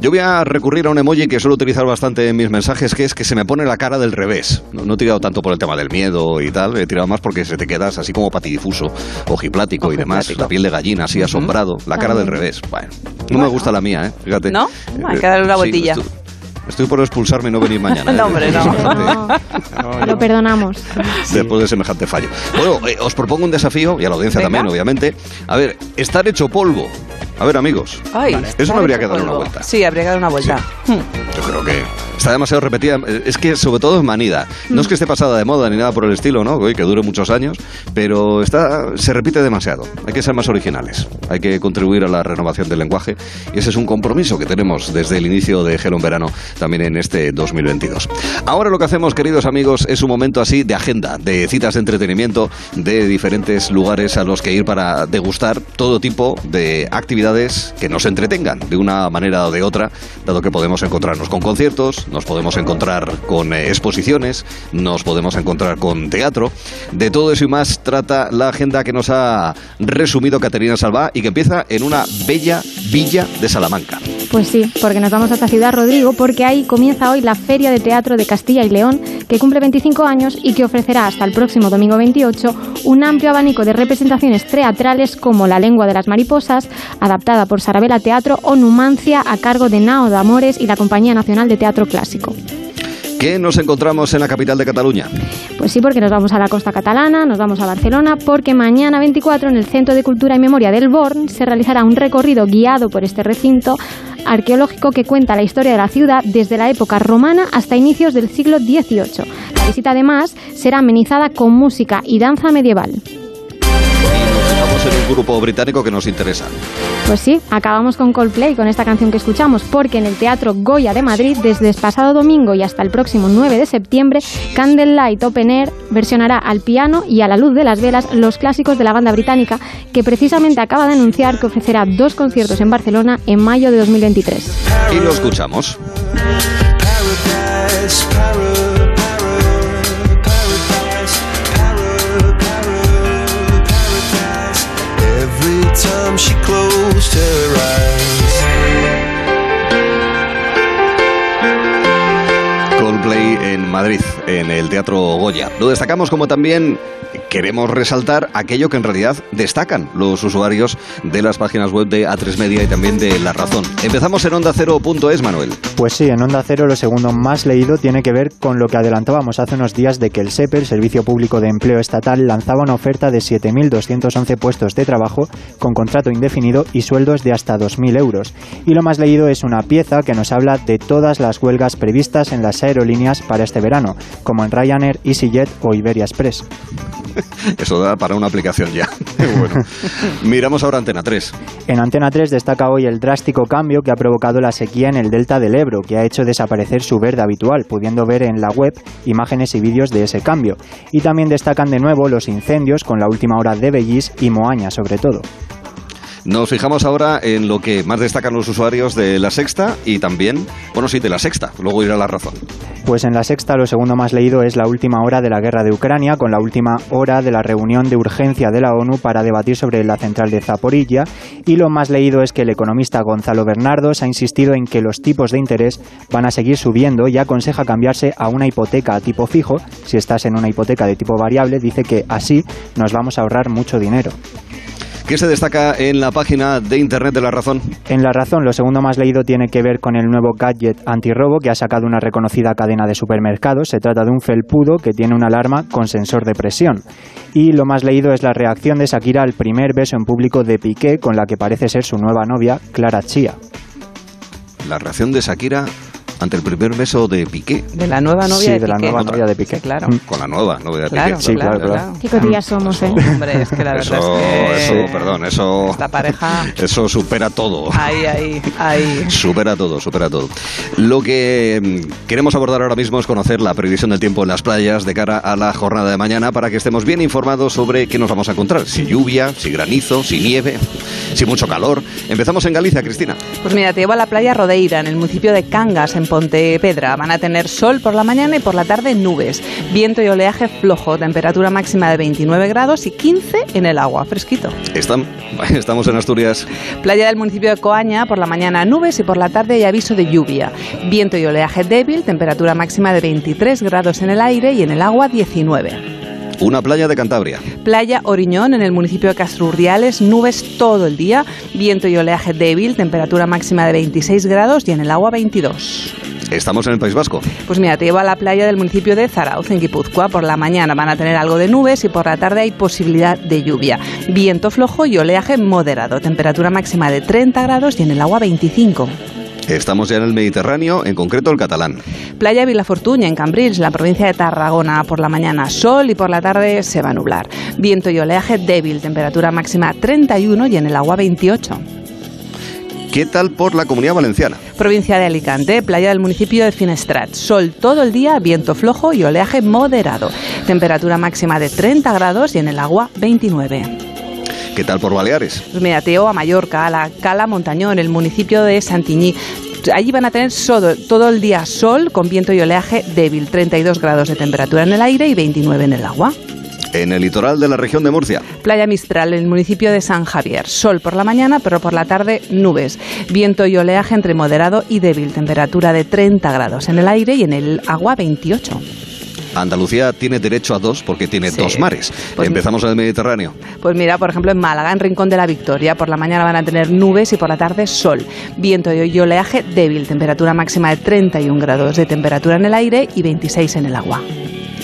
Yo voy a recurrir a un emoji que suelo utilizar bastante en mis mensajes, que es que se me pone la cara del revés. No, no he tirado tanto por el tema del miedo y tal, he tirado más porque se te quedas así como patidifuso, ojiplático y demás, la piel de gallina, así asombrado, la cara del revés. Bueno, no me gusta la mía, ¿eh? Fíjate. ¿No? Eh, Hay que darle una sí, vueltilla. estoy, estoy por expulsarme y no venir mañana. No, ¿eh? hombre, no. No, lo perdonamos. Después de semejante fallo. Bueno, eh, os propongo un desafío, y a la audiencia Venga. también, obviamente. A ver, estar hecho polvo. A ver, amigos. Ay, Eso no habría que darle una vuelta. Sí, habría que dar una vuelta. Hmm. Yo creo que está demasiado repetida. Es que sobre todo es manida. No es que esté pasada de moda ni nada por el estilo, ¿no? Que dure muchos años, pero está, se repite demasiado. Hay que ser más originales. Hay que contribuir a la renovación del lenguaje y ese es un compromiso que tenemos desde el inicio de Gelo en Verano también en este 2022. Ahora lo que hacemos, queridos amigos, es un momento así de agenda, de citas de entretenimiento, de diferentes lugares a los que ir para degustar todo tipo de actividades que nos entretengan de una manera o de otra, dado que podemos encontrarnos con conciertos, nos podemos encontrar con eh, exposiciones, nos podemos encontrar con teatro. De todo eso y más trata la agenda que nos ha resumido Caterina Salvá y que empieza en una bella villa de Salamanca. Pues sí, porque nos vamos hasta Ciudad Rodrigo, porque ahí comienza hoy la Feria de Teatro de Castilla y León, que cumple 25 años y que ofrecerá hasta el próximo domingo 28 un amplio abanico de representaciones teatrales como La lengua de las mariposas, adaptada por Sarabela Teatro, o Numancia, a cargo de Nao de Amores y la Compañía Nacional de Teatro Clásico. ¿Qué nos encontramos en la capital de Cataluña? Pues sí, porque nos vamos a la costa catalana, nos vamos a Barcelona, porque mañana 24 en el Centro de Cultura y Memoria del Born se realizará un recorrido guiado por este recinto arqueológico que cuenta la historia de la ciudad desde la época romana hasta inicios del siglo XVIII. La visita además será amenizada con música y danza medieval. Y nos en un grupo británico que nos interesa. Pues sí, acabamos con Coldplay, con esta canción que escuchamos, porque en el Teatro Goya de Madrid, desde el pasado domingo y hasta el próximo 9 de septiembre, Candlelight Open Air versionará al piano y a la luz de las velas los clásicos de la banda británica, que precisamente acaba de anunciar que ofrecerá dos conciertos en Barcelona en mayo de 2023. Y lo escuchamos. Coldplay en Madrid, en el Teatro Goya. Lo destacamos como también queremos resaltar aquello que en realidad destacan los usuarios de las páginas web de A3 Media y también de La Razón. Empezamos en onda Cero.es, Manuel. Pues sí, en Onda Cero lo segundo más leído tiene que ver con lo que adelantábamos hace unos días de que el SEPE, el Servicio Público de Empleo Estatal, lanzaba una oferta de 7.211 puestos de trabajo con contrato indefinido y sueldos de hasta 2.000 euros. Y lo más leído es una pieza que nos habla de todas las huelgas previstas en las aerolíneas para este verano, como en Ryanair, EasyJet o Iberia Express. Eso da para una aplicación ya. bueno, miramos ahora Antena 3. En Antena 3 destaca hoy el drástico cambio que ha provocado la sequía en el delta del Ebro, que ha hecho desaparecer su verde habitual, pudiendo ver en la web imágenes y vídeos de ese cambio. Y también destacan de nuevo los incendios con la última hora de Bellís y Moaña sobre todo. Nos fijamos ahora en lo que más destacan los usuarios de La Sexta y también, bueno, sí, de La Sexta. Luego irá La Razón. Pues en la sexta lo segundo más leído es la última hora de la guerra de Ucrania, con la última hora de la reunión de urgencia de la ONU para debatir sobre la central de Zaporilla. Y lo más leído es que el economista Gonzalo Bernardos ha insistido en que los tipos de interés van a seguir subiendo y aconseja cambiarse a una hipoteca a tipo fijo. Si estás en una hipoteca de tipo variable, dice que así nos vamos a ahorrar mucho dinero. ¿Qué se destaca en la página de internet de La Razón? En La Razón, lo segundo más leído tiene que ver con el nuevo gadget antirrobo que ha sacado una reconocida cadena de supermercados. Se trata de un felpudo que tiene una alarma con sensor de presión. Y lo más leído es la reacción de Shakira al primer beso en público de Piqué con la que parece ser su nueva novia, Clara Chía. La reacción de Shakira ante el primer beso de Piqué. De la nueva novia Sí, de, de la nueva novia de Piqué. Sí, claro. Con la nueva novia de Claro, Piqué. Sí, claro, claro. Qué cotillas somos, ¿eh? Hombre, es que la verdad Eso, es que eso, perdón, eso, esta pareja... eso supera todo. Ahí, ahí, ahí. Supera todo, supera todo. Lo que mm, queremos abordar ahora mismo es conocer la previsión del tiempo en las playas de cara a la jornada de mañana para que estemos bien informados sobre qué nos vamos a encontrar. Si lluvia, si granizo, si nieve, si mucho calor. Empezamos en Galicia, Cristina. Pues mira, te llevo a la playa Rodeira, en el municipio de Cangas, en Pontevedra. Van a tener sol por la mañana y por la tarde nubes. Viento y oleaje flojo, temperatura máxima de 29 grados y 15 en el agua, fresquito. Estam- estamos en Asturias. Playa del municipio de Coaña, por la mañana nubes y por la tarde hay aviso de lluvia. Viento y oleaje débil, temperatura máxima de 23 grados en el aire y en el agua 19. Una playa de Cantabria. Playa Oriñón, en el municipio de Castrurriales, nubes todo el día, viento y oleaje débil, temperatura máxima de 26 grados y en el agua 22. Estamos en el País Vasco. Pues mira, te llevo a la playa del municipio de Zarauz, en Guipúzcoa. Por la mañana van a tener algo de nubes y por la tarde hay posibilidad de lluvia. Viento flojo y oleaje moderado, temperatura máxima de 30 grados y en el agua 25. Estamos ya en el Mediterráneo, en concreto el catalán. Playa Vilafortuña, en Cambrils, la provincia de Tarragona. Por la mañana sol y por la tarde se va a nublar. Viento y oleaje débil, temperatura máxima 31 y en el agua 28. ¿Qué tal por la comunidad valenciana? Provincia de Alicante, playa del municipio de Finestrat. Sol todo el día, viento flojo y oleaje moderado. Temperatura máxima de 30 grados y en el agua 29. ¿Qué tal por Baleares? Pues mira, te llevo a Mallorca, a la Cala Montañón, el municipio de Santiñí. Allí van a tener todo, todo el día sol con viento y oleaje débil, 32 grados de temperatura en el aire y 29 en el agua. En el litoral de la región de Murcia. Playa Mistral, en el municipio de San Javier. Sol por la mañana, pero por la tarde nubes. Viento y oleaje entre moderado y débil. Temperatura de 30 grados en el aire y en el agua 28. Andalucía tiene derecho a dos porque tiene Sí. dos mares. Pues- Empezamos en el Mediterráneo. Pues mira, por ejemplo, en Málaga, en Rincón de la Victoria, por la mañana van a tener nubes y por la tarde sol. Viento y oleaje débil. Temperatura máxima de 31 grados de temperatura en el aire y 26 en el agua.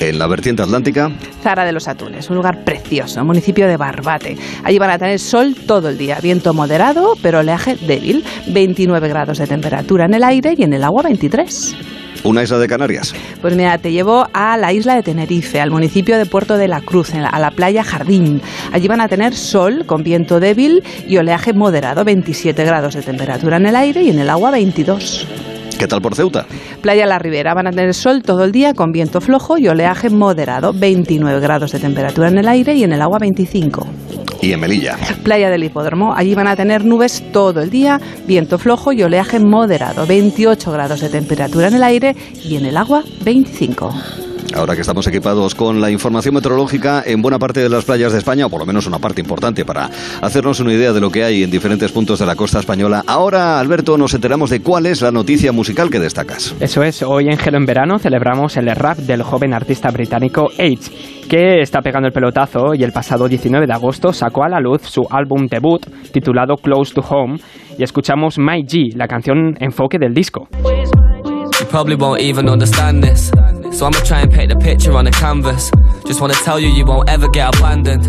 En la vertiente atlántica, Zara de los Atunes, un lugar precioso, municipio de Barbate. Allí van a tener sol todo el día, viento moderado, pero oleaje débil, 29 grados de temperatura en el aire y en el agua 23. Una isla de Canarias. Pues mira, te llevo a la isla de Tenerife, al municipio de Puerto de la Cruz, a la playa Jardín. Allí van a tener sol con viento débil y oleaje moderado, 27 grados de temperatura en el aire y en el agua 22. ¿Qué tal por Ceuta? Playa La Ribera van a tener sol todo el día con viento flojo y oleaje moderado, 29 grados de temperatura en el aire y en el agua 25. Y en Melilla. Playa del Hipódromo, allí van a tener nubes todo el día, viento flojo y oleaje moderado, 28 grados de temperatura en el aire y en el agua 25. Ahora que estamos equipados con la información meteorológica en buena parte de las playas de España, o por lo menos una parte importante para hacernos una idea de lo que hay en diferentes puntos de la costa española, ahora, Alberto, nos enteramos de cuál es la noticia musical que destacas. Eso es, hoy en Gelo en Verano celebramos el rap del joven artista británico Age, que está pegando el pelotazo y el pasado 19 de agosto sacó a la luz su álbum debut titulado Close to Home y escuchamos My G, la canción enfoque del disco. You So I'ma try and paint the picture on the canvas. Just wanna tell you, you won't ever get abandoned.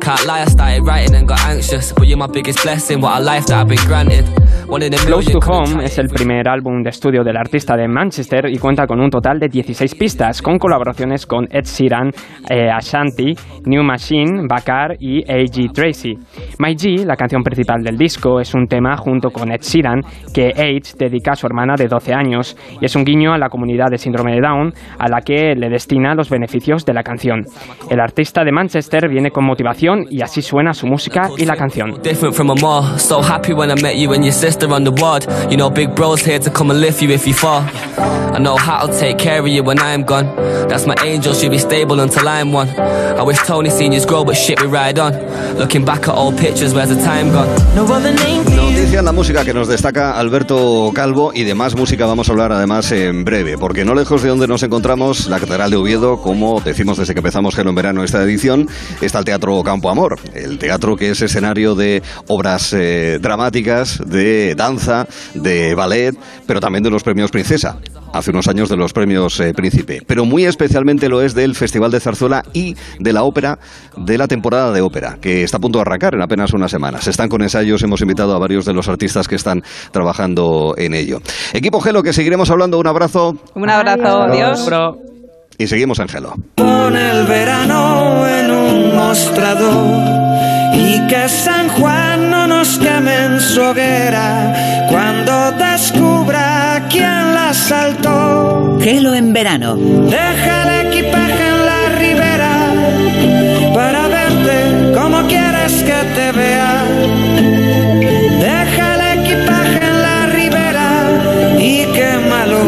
Can't lie, I started writing and got anxious. But you're my biggest blessing, what a life that I've been granted. Close to Home es el primer álbum de estudio del artista de Manchester y cuenta con un total de 16 pistas, con colaboraciones con Ed Sheeran, eh, Ashanti, New Machine, Bakar y A.G. Tracy. My G, la canción principal del disco, es un tema junto con Ed Sheeran que Age dedica a su hermana de 12 años y es un guiño a la comunidad de síndrome de Down a la que le destina los beneficios de la canción. El artista de Manchester viene con motivación y así suena su música y la canción. La música que nos destaca Alberto Calvo y de más música vamos a hablar además en breve, porque no lejos de donde nos encontramos, la Catedral de Oviedo, como decimos desde que empezamos Gelo en Verano esta edición, está el Teatro Campo Amor, el teatro que es escenario de obras eh, dramáticas, de danza, de ballet, pero también de los premios Princesa hace unos años de los premios eh, Príncipe, pero muy especialmente lo es del Festival de Zarzuela y de la ópera de la temporada de ópera, que está a punto de arrancar en apenas unas semanas. Están con ensayos, hemos invitado a varios de los artistas que están trabajando en ello. Equipo Gelo, que seguiremos hablando. Un abrazo Un abrazo, adiós. y seguimos en Gelo. Pon el verano en un mostrador y que San Juan no nos queme en su hoguera cuando la saltó. Gelo en verano. Deja el equipaje en la ribera para verte como quieres que te vea. Deja el equipaje en la ribera y quémalo.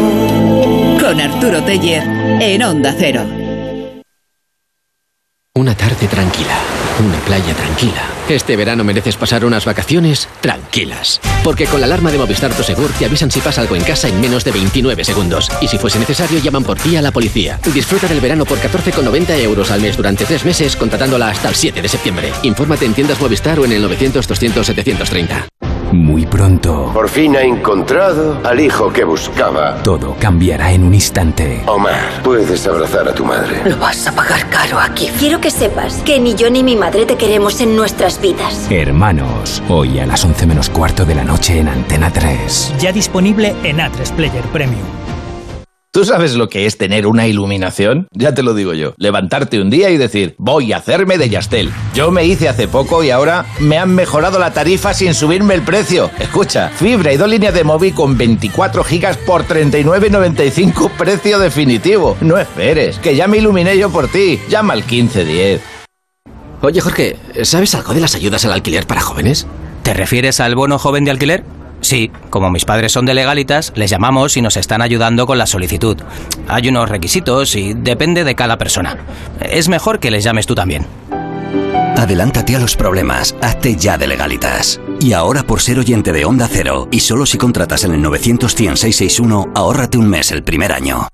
Con Arturo Teller en Onda Cero. Una tarde tranquila, una playa tranquila. Este verano mereces pasar unas vacaciones tranquilas. Porque con la alarma de Movistar Prosegur te avisan si pasa algo en casa en menos de 29 segundos. Y si fuese necesario, llaman por ti a la policía. Disfruta del verano por 14,90 euros al mes durante tres meses, contratándola hasta el 7 de septiembre. Infórmate en tiendas Movistar o en el 900-200-730. Muy pronto. Por fin ha encontrado al hijo que buscaba. Todo cambiará en un instante. Omar, puedes abrazar a tu madre. Lo vas a pagar caro aquí. Quiero que sepas que ni yo ni mi madre te queremos en nuestras vidas. Hermanos, hoy a las 11 menos cuarto de la noche en Antena 3. Ya disponible en A3 Player Premium. ¿Tú sabes lo que es tener una iluminación? Ya te lo digo yo. Levantarte un día y decir, voy a hacerme de Yastel. Yo me hice hace poco y ahora me han mejorado la tarifa sin subirme el precio. Escucha, fibra y dos líneas de móvil con 24 gigas por 39.95 precio definitivo. No esperes, que ya me iluminé yo por ti. Llama al 1510. Oye, Jorge, ¿sabes algo de las ayudas al alquiler para jóvenes? ¿Te refieres al bono joven de alquiler? Sí, como mis padres son de legalitas, les llamamos y nos están ayudando con la solicitud. Hay unos requisitos y depende de cada persona. Es mejor que les llames tú también. Adelántate a los problemas, hazte ya de legalitas. Y ahora por ser oyente de Onda Cero, y solo si contratas en el 900-100-661, ahórrate un mes el primer año.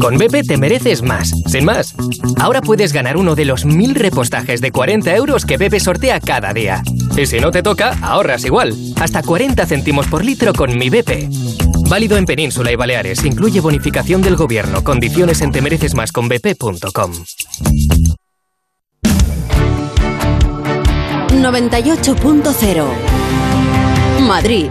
Con BP te mereces más, sin más. Ahora puedes ganar uno de los mil repostajes de 40 euros que BP sortea cada día. Y si no te toca, ahorras igual. Hasta 40 céntimos por litro con mi BP. Válido en Península y Baleares. Incluye bonificación del gobierno. Condiciones en temerecesmasconbp.com. 98.0 Madrid.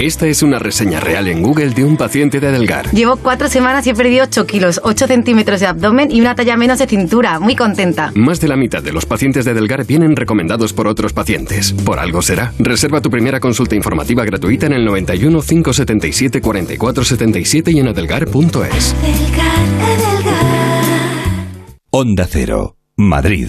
Esta es una reseña real en Google de un paciente de Adelgar. Llevo cuatro semanas y he perdido 8 kilos, 8 centímetros de abdomen y una talla menos de cintura. Muy contenta. Más de la mitad de los pacientes de Adelgar vienen recomendados por otros pacientes. Por algo será. Reserva tu primera consulta informativa gratuita en el 91 577 44 77 y en adelgar.es. Onda Cero, Madrid.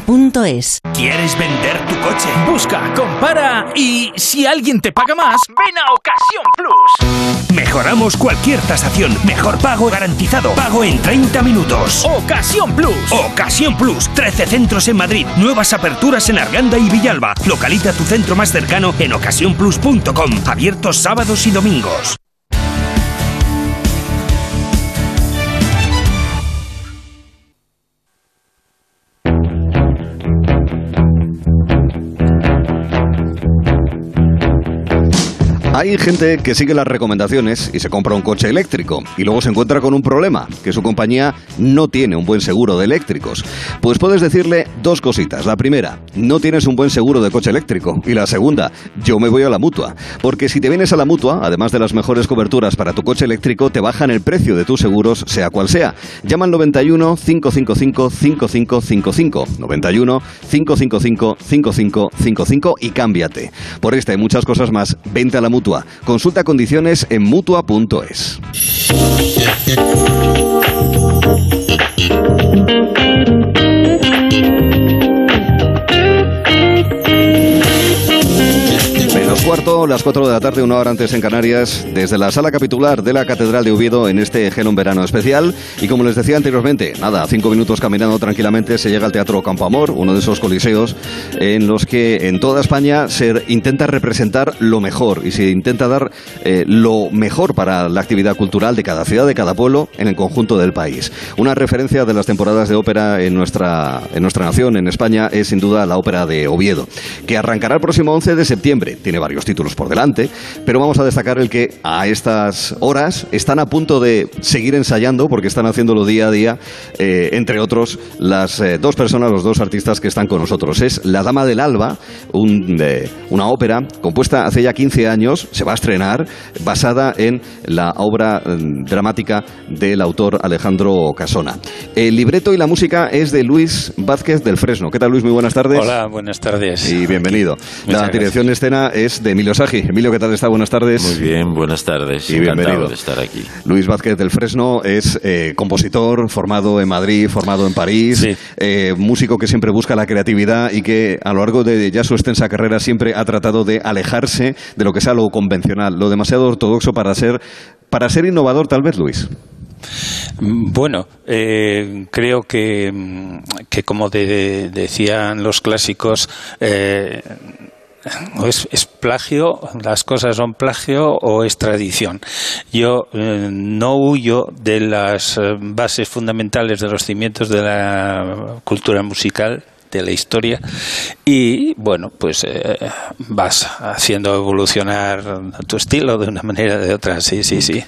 duchamanía.es. ¿Quieres vender tu coche? Busca, compara y si alguien te paga más, ven a Ocasión Plus. Mejoramos cualquier tasación. Mejor pago garantizado. Pago en 30 minutos. Ocasión Plus. Ocasión Plus. 13 centros en Madrid. Nuevas aperturas en Arganda y Villalba. Localiza tu centro más cercano en ocasiónplus.com. Abiertos sábados y domingos. Hay gente que sigue las recomendaciones y se compra un coche eléctrico y luego se encuentra con un problema, que su compañía no tiene un buen seguro de eléctricos. Pues puedes decirle dos cositas. La primera, no tienes un buen seguro de coche eléctrico. Y la segunda, yo me voy a la mutua. Porque si te vienes a la mutua, además de las mejores coberturas para tu coche eléctrico, te bajan el precio de tus seguros, sea cual sea. Llama al 91 555 5555. 91 555 5555 y cámbiate. Por esta y muchas cosas más, vente a la mutua Consulta condiciones en mutua.es. cuarto, las 4 de la tarde, una hora antes en Canarias, desde la sala capitular de la Catedral de Oviedo en este Genón Verano Especial. Y como les decía anteriormente, nada, cinco minutos caminando tranquilamente se llega al Teatro Campo Amor, uno de esos coliseos en los que en toda España se intenta representar lo mejor y se intenta dar eh, lo mejor para la actividad cultural de cada ciudad, de cada pueblo, en el conjunto del país. Una referencia de las temporadas de ópera en nuestra, en nuestra nación, en España, es sin duda la ópera de Oviedo, que arrancará el próximo 11 de septiembre. Tiene varios títulos por delante, pero vamos a destacar el que a estas horas están a punto de seguir ensayando porque están haciéndolo día a día, eh, entre otros, las eh, dos personas, los dos artistas que están con nosotros. Es La Dama del Alba, una ópera compuesta hace ya 15 años, se va a estrenar, basada en la obra mm, dramática del autor Alejandro Casona. El libreto y la música es de Luis Vázquez del Fresno. ¿Qué tal, Luis? Muy buenas tardes. Hola, buenas tardes. Y bienvenido. la dirección de escena es de Emilio Sagi. Emilio, ¿qué tal está? Buenas tardes. Muy bien, buenas tardes. Y bienvenido. de estar aquí. Luis Vázquez del Fresno es eh, compositor, formado en Madrid, formado en París, eh, músico que siempre busca la creatividad y que a lo largo de ya su extensa carrera siempre ha tratado de alejarse de lo que sea lo convencional, lo demasiado ortodoxo para ser, para ser innovador tal vez, Luis. Bueno, eh, creo que, que como decían los clásicos, o es, plagio, las cosas son plagio o es tradición. Yo eh, no huyo de las eh, bases fundamentales de los cimientos de la cultura musical de la historia. Y bueno pues eh, vas haciendo evolucionar tu estilo de una manera o de otra. Sí sí sí.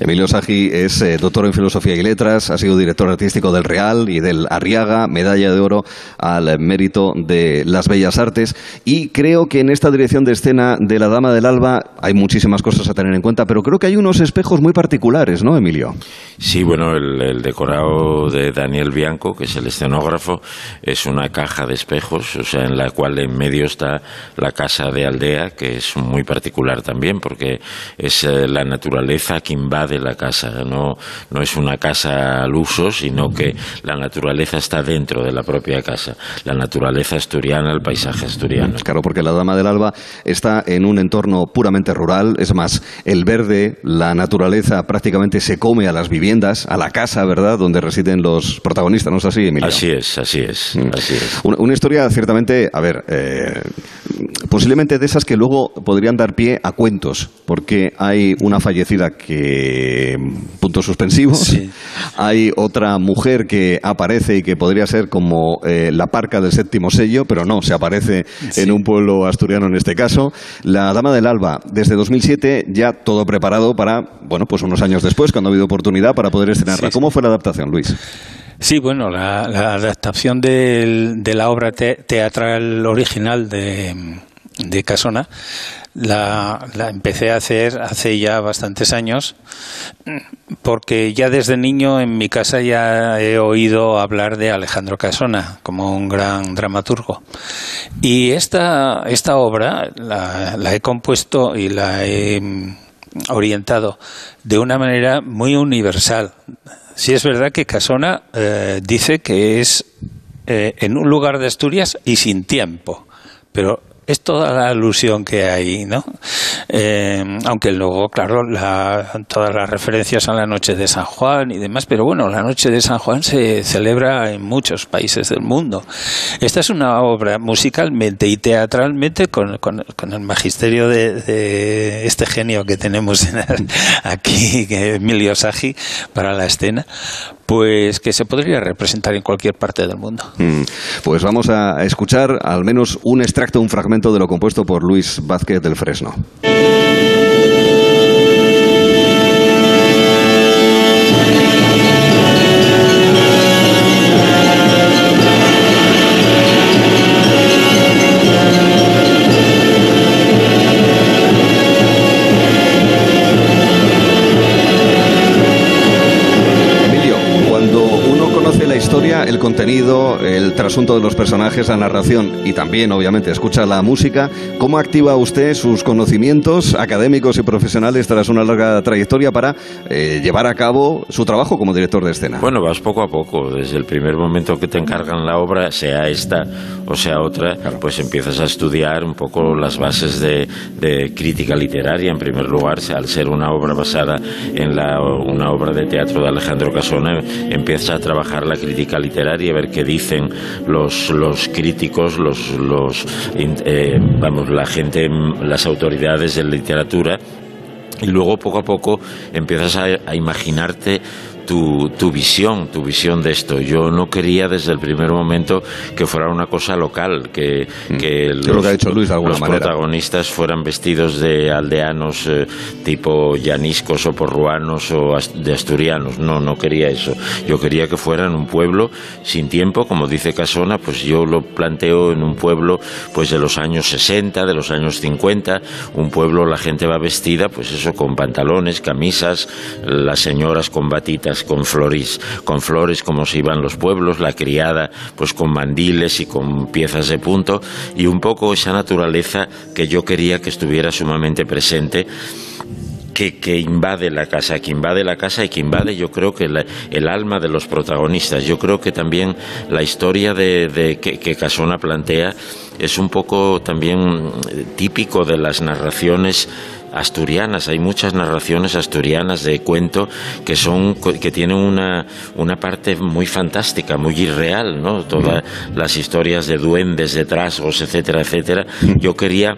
Emilio Sagi es eh, doctor en filosofía y letras ha sido director artístico del Real y del Arriaga medalla de oro al mérito de las bellas artes. Y creo que en esta dirección de escena de la Dama del Alba hay muchísimas cosas a tener en cuenta pero creo que hay unos espejos muy particulares ¿no Emilio? Sí bueno el, el decorado de Daniel Bianco que es el escenógrafo es una caja de espejos, o sea, en la cual en medio está la casa de aldea, que es muy particular también, porque es eh, la naturaleza que invade la casa, no, no es una casa al uso, sino que la naturaleza está dentro de la propia casa, la naturaleza asturiana, el paisaje asturiano. Claro, porque la Dama del Alba está en un entorno puramente rural, es más, el verde, la naturaleza prácticamente se come a las viviendas, a la casa, ¿verdad?, donde residen los protagonistas, ¿no es así, Emilio? Así es, así es, mm. así es. Una historia ciertamente, a ver, eh, posiblemente de esas que luego podrían dar pie a cuentos, porque hay una fallecida que, puntos suspensivos, hay otra mujer que aparece y que podría ser como eh, la parca del séptimo sello, pero no, se aparece en un pueblo asturiano en este caso. La Dama del Alba, desde 2007 ya todo preparado para, bueno, pues unos años después, cuando ha habido oportunidad para poder estrenarla. ¿Cómo fue la adaptación, Luis? Sí, bueno, la, adaptación de, la obra teatral original de, de Casona la, empecé a hacer hace ya bastantes años porque ya desde niño en mi casa ya he oído hablar de Alejandro Casona como un gran dramaturgo. Y esta, esta obra la, la he compuesto y la he orientado de una manera muy universal Sí es verdad que Casona eh, dice que es eh, en un lugar de Asturias y sin tiempo, pero es toda la alusión que hay, ¿no? Eh, aunque luego, claro, todas las referencias a la noche de San Juan y demás, pero bueno, la noche de San Juan se celebra en muchos países del mundo. Esta es una obra musicalmente y teatralmente con, el magisterio de, este genio que tenemos aquí, Emilio Sagi, para la escena, pues que se podría representar en cualquier parte del mundo. Mm. Pues vamos a escuchar al menos un extracto, un fragmento de lo compuesto por Luis Vázquez del Fresno. El contenido, el trasunto de los personajes, la narración y también, obviamente, escucha la música. ¿Cómo activa usted sus conocimientos académicos y profesionales tras una larga trayectoria para eh, llevar a cabo su trabajo como director de escena? Bueno, vas poco a poco. Desde el primer momento que te encargan la obra, sea esta o sea otra, pues empiezas a estudiar un poco las bases de, crítica literaria. En primer lugar, al ser una obra basada en la, una obra de teatro de Alejandro Casona, empiezas a trabajar la crítica literaria, a ver qué dicen los, los críticos, los, los eh, vamos, la gente, las autoridades de literatura. Y luego poco a poco empiezas a imaginarte tu, tu, visión, tu visión de esto. Yo no quería desde el primer momento que fuera una cosa local, que, mm. que los, protagonistas fueran vestidos de aldeanos eh, tipo llaniscos o porruanos o de asturianos. No, no quería eso. Yo quería que fueran un pueblo sin tiempo, como dice Casona, pues yo lo planteo en un pueblo pues de los años 60, de los años 50, un pueblo la gente va vestida pues eso con pantalones, camisas, las señoras con batitas con flores, con flores como se iban los pueblos, la criada pues con mandiles y con piezas de punto y un poco esa naturaleza que yo quería que estuviera sumamente presente que, invade la casa, que invade la casa y que invade yo creo que el alma de los protagonistas. Yo creo que también la historia de, que, que, Casona plantea es un poco también típico de las narraciones asturianas. Hay muchas narraciones asturianas de cuento que son que tienen una, una parte muy fantástica, muy irreal, ¿no? Todas las historias de duendes, de trasgos, etcétera, etcétera. Yo quería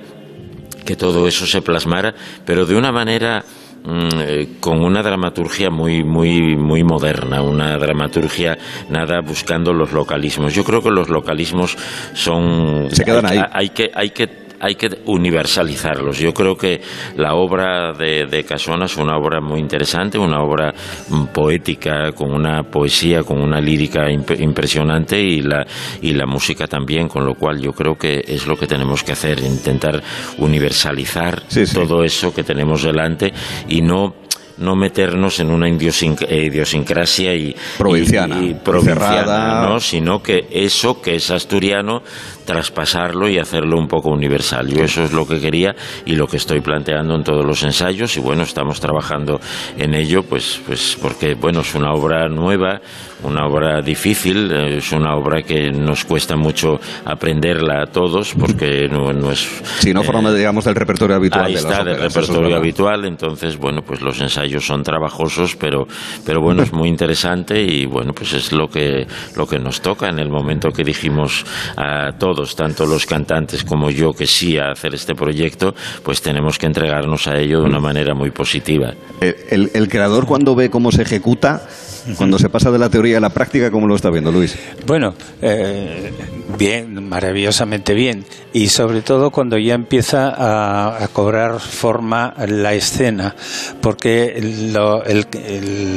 que todo eso se plasmara, pero de una manera mm, eh, con una dramaturgia muy muy muy moderna, una dramaturgia nada buscando los localismos. Yo creo que los localismos son se quedan ahí. Hay que hay que hay que universalizarlos. Yo creo que la obra de, de Casona es una obra muy interesante, una obra mm, poética, con una poesía, con una lírica impresionante y la, y la música también, con lo cual yo creo que es lo que tenemos que hacer, intentar universalizar todo eso que tenemos delante y no no meternos en una idiosincrasia y provinciana, y, provinciana ¿no? sino que eso que es asturiano traspasarlo y hacerlo un poco universal. Yo eso es lo que quería y lo que estoy planteando en todos los ensayos y bueno, estamos trabajando en ello pues pues porque bueno, es una obra nueva, una obra difícil, es una obra que nos cuesta mucho aprenderla a todos porque no, es... Si no forma, eh, digamos, del repertorio habitual. Ahí está, del repertorio habitual, entonces, bueno, pues los ensayos son trabajosos, pero, pero bueno, es muy interesante y bueno, pues es lo que, lo que nos toca en el momento que dijimos a todos, tanto los cantantes como yo, que sí a hacer este proyecto, pues tenemos que entregarnos a ello de una manera muy positiva. el, el creador cuando ve cómo se ejecuta cuando se pasa de la teoría a la práctica, ¿cómo lo está viendo Luis? Bueno, eh, bien, maravillosamente bien. Y sobre todo cuando ya empieza a, cobrar forma la escena, porque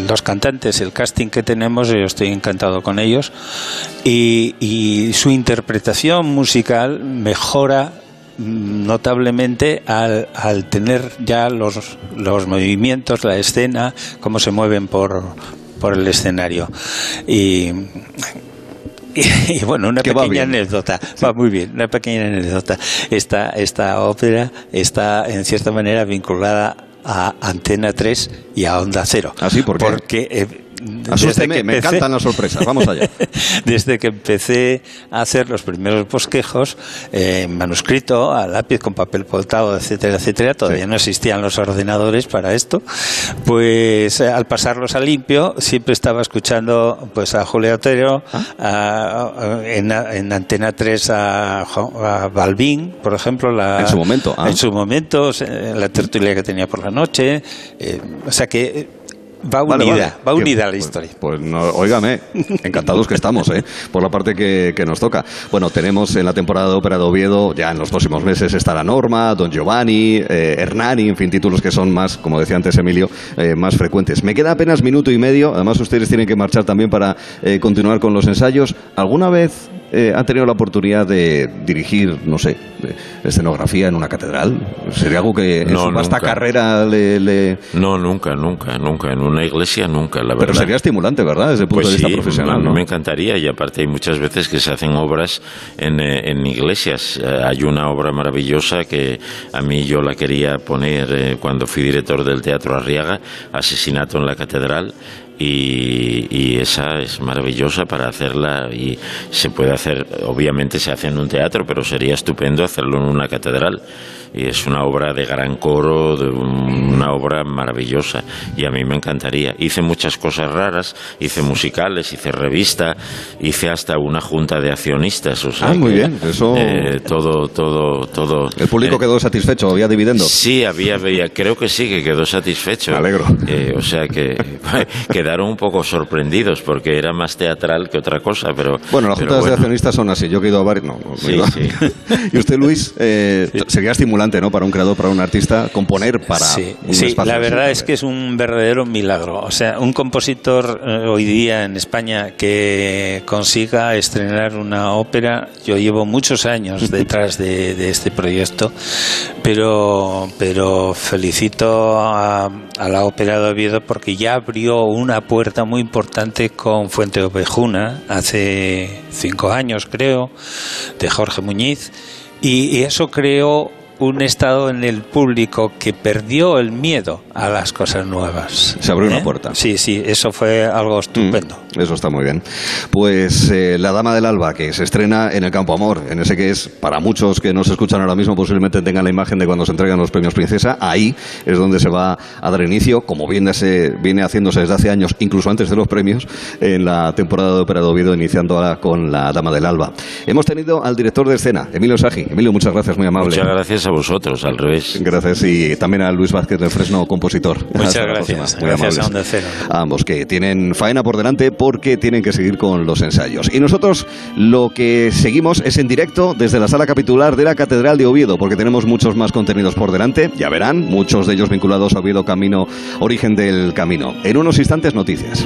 los cantantes, el casting que tenemos, yo estoy encantado con ellos, y, y su interpretación musical mejora notablemente al, al, tener ya los, los movimientos, la escena, cómo se mueven por, por el escenario. Y, y, bueno, una pequeña anécdota, va muy bien, una pequeña anécdota. Esta, esta ópera está en cierta manera vinculada a Antena 3 y a Onda Cero. ¿Así? ¿Por Porque eh, Asústeme, me encantan las sorpresas. Vamos allá. desde que empecé a hacer los primeros bosquejos, eh, en manuscrito, a lápiz, con papel poltado, etcétera, etcétera, todavía no existían los ordenadores para esto, pues eh, al pasarlos a limpio, siempre estaba escuchando pues a Julio Otero, ah. en, Antena 3 a, a, Balbín, por ejemplo. La, en su momento. Ah. En su momento, la tertulia que tenía por la noche. Eh, o sea que Va unida, va unida la pues, historia. Pues, no, óigame, encantados que estamos, ¿eh? por la parte que, nos toca. Bueno, tenemos en la temporada de ópera de Oviedo, ya en los próximos meses estará Norma, Don Giovanni, eh, Hernani, en fin, títulos que son más, como decía antes Emilio, eh, más frecuentes. Me queda apenas minuto y medio, además ustedes tienen que marchar también para continuar con los ensayos. ¿Alguna vez eh, han tenido la oportunidad de dirigir, no sé, escenografía en una catedral? ¿Sería algo que en su vasta carrera le, No, nunca, nunca, nunca. En una iglesia nunca, la verdad. Pero sería estimulante, ¿verdad? Desde el punto pues de vista profesional, ¿no? Me encantaría y aparte hay muchas veces que se hacen obras en, eh, en iglesias. Eh, hay una obra maravillosa que a mí yo la quería poner cuando fui director del Teatro Arriaga, Asesinato en la Catedral, y, esa es maravillosa para hacerla y se puede hacer, obviamente se hace en un teatro, pero sería estupendo hacerlo en una catedral. y es una obra de gran coro, de una obra maravillosa y a mí me encantaría. Hice muchas cosas raras, hice musicales, hice revista, hice hasta una junta de accionistas. O sea ah, muy bien, eso. Eh, todo, todo, todo. ¿El público eh, quedó satisfecho? ¿Había dividendo? Sí, había, había, creo que sí, que quedó satisfecho. Me alegro. Eh, o sea que quedaron un poco sorprendidos porque era más teatral que otra cosa, pero. Bueno, las juntas de accionistas son así. Yo he ido a varios. No, sí, sí. ¿Y usted, Luis, sería estimulante? ¿No? Para un creador, para un artista, componer para sí, sí la verdad es que es un verdadero milagro. O sea, un compositor eh, hoy día en España que consiga estrenar una ópera, yo llevo muchos años detrás de, este proyecto, pero, pero felicito a, la ópera de Oviedo porque ya abrió una puerta muy importante con Fuente Ovejuna hace cinco años, creo, de Jorge Muñiz. Y, y eso creó un estado en el público que perdió el miedo a las cosas nuevas. Se abrió una ¿Eh? puerta. Sí, sí, eso fue algo estupendo. Mm, eso está muy bien. Pues eh, La Dama del Alba, que se estrena en el Campo Amor, en ese que es, para muchos que nos escuchan ahora mismo, posiblemente tengan la imagen de cuando se entregan los premios Princesa, ahí es donde se va a dar inicio, como viene, viene haciéndose desde hace años, incluso antes de los premios, en la temporada de Ópera de Oviedo, iniciando ahora con La Dama del Alba. Hemos tenido al director de escena, Emilio Sagi. Emilio, muchas gracias, muy amable. Muchas gracias a vosotros, al revés. Gracias y también a Luis Vázquez del Fresno, compositor. Muchas gracias. Muy gracias a Cero. ambos que tienen faena por delante porque tienen que seguir con los ensayos. Y nosotros lo que seguimos es en directo desde la sala capitular de la Catedral de Oviedo porque tenemos muchos más contenidos por delante. Ya verán, muchos de ellos vinculados a Oviedo Camino, origen del camino. En unos instantes noticias.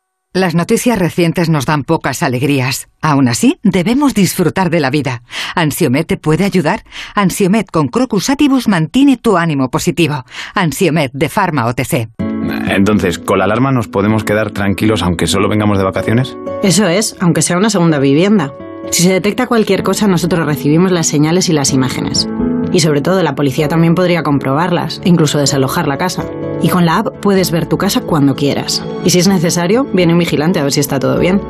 Las noticias recientes nos dan pocas alegrías. Aún así, debemos disfrutar de la vida. ¿Ansiomet te puede ayudar? Ansiomet con Crocus Atibus mantiene tu ánimo positivo. Ansiomet de Pharma OTC. Entonces, ¿con la alarma nos podemos quedar tranquilos aunque solo vengamos de vacaciones? Eso es, aunque sea una segunda vivienda. Si se detecta cualquier cosa, nosotros recibimos las señales y las imágenes. Y sobre todo, la policía también podría comprobarlas incluso desalojar la casa. Y con la app puedes ver tu casa cuando quieras. Y si es necesario, viene un vigilante a ver si está todo bien.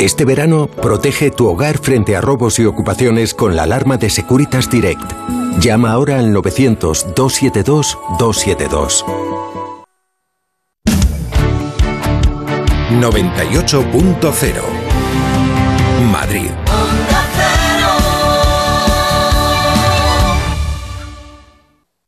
Este verano, protege tu hogar frente a robos y ocupaciones con la alarma de Securitas Direct. Llama ahora al 900-272-272. 98.0 Madrid.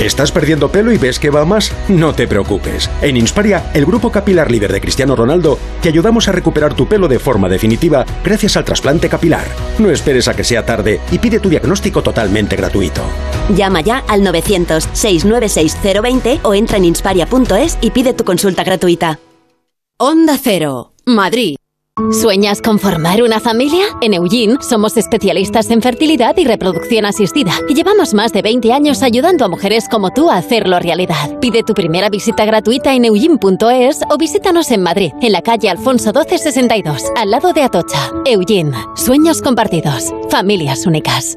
¿Estás perdiendo pelo y ves que va más? No te preocupes. En Insparia, el grupo capilar líder de Cristiano Ronaldo, te ayudamos a recuperar tu pelo de forma definitiva gracias al trasplante capilar. No esperes a que sea tarde y pide tu diagnóstico totalmente gratuito. Llama ya al 900-696-020 o entra en insparia.es y pide tu consulta gratuita. Onda Cero, Madrid. ¿Sueñas con formar una familia? En Eugene somos especialistas en fertilidad y reproducción asistida y llevamos más de 20 años ayudando a mujeres como tú a hacerlo realidad. Pide tu primera visita gratuita en eugene.es o visítanos en Madrid, en la calle Alfonso 1262, al lado de Atocha. Eugene, sueños compartidos, familias únicas.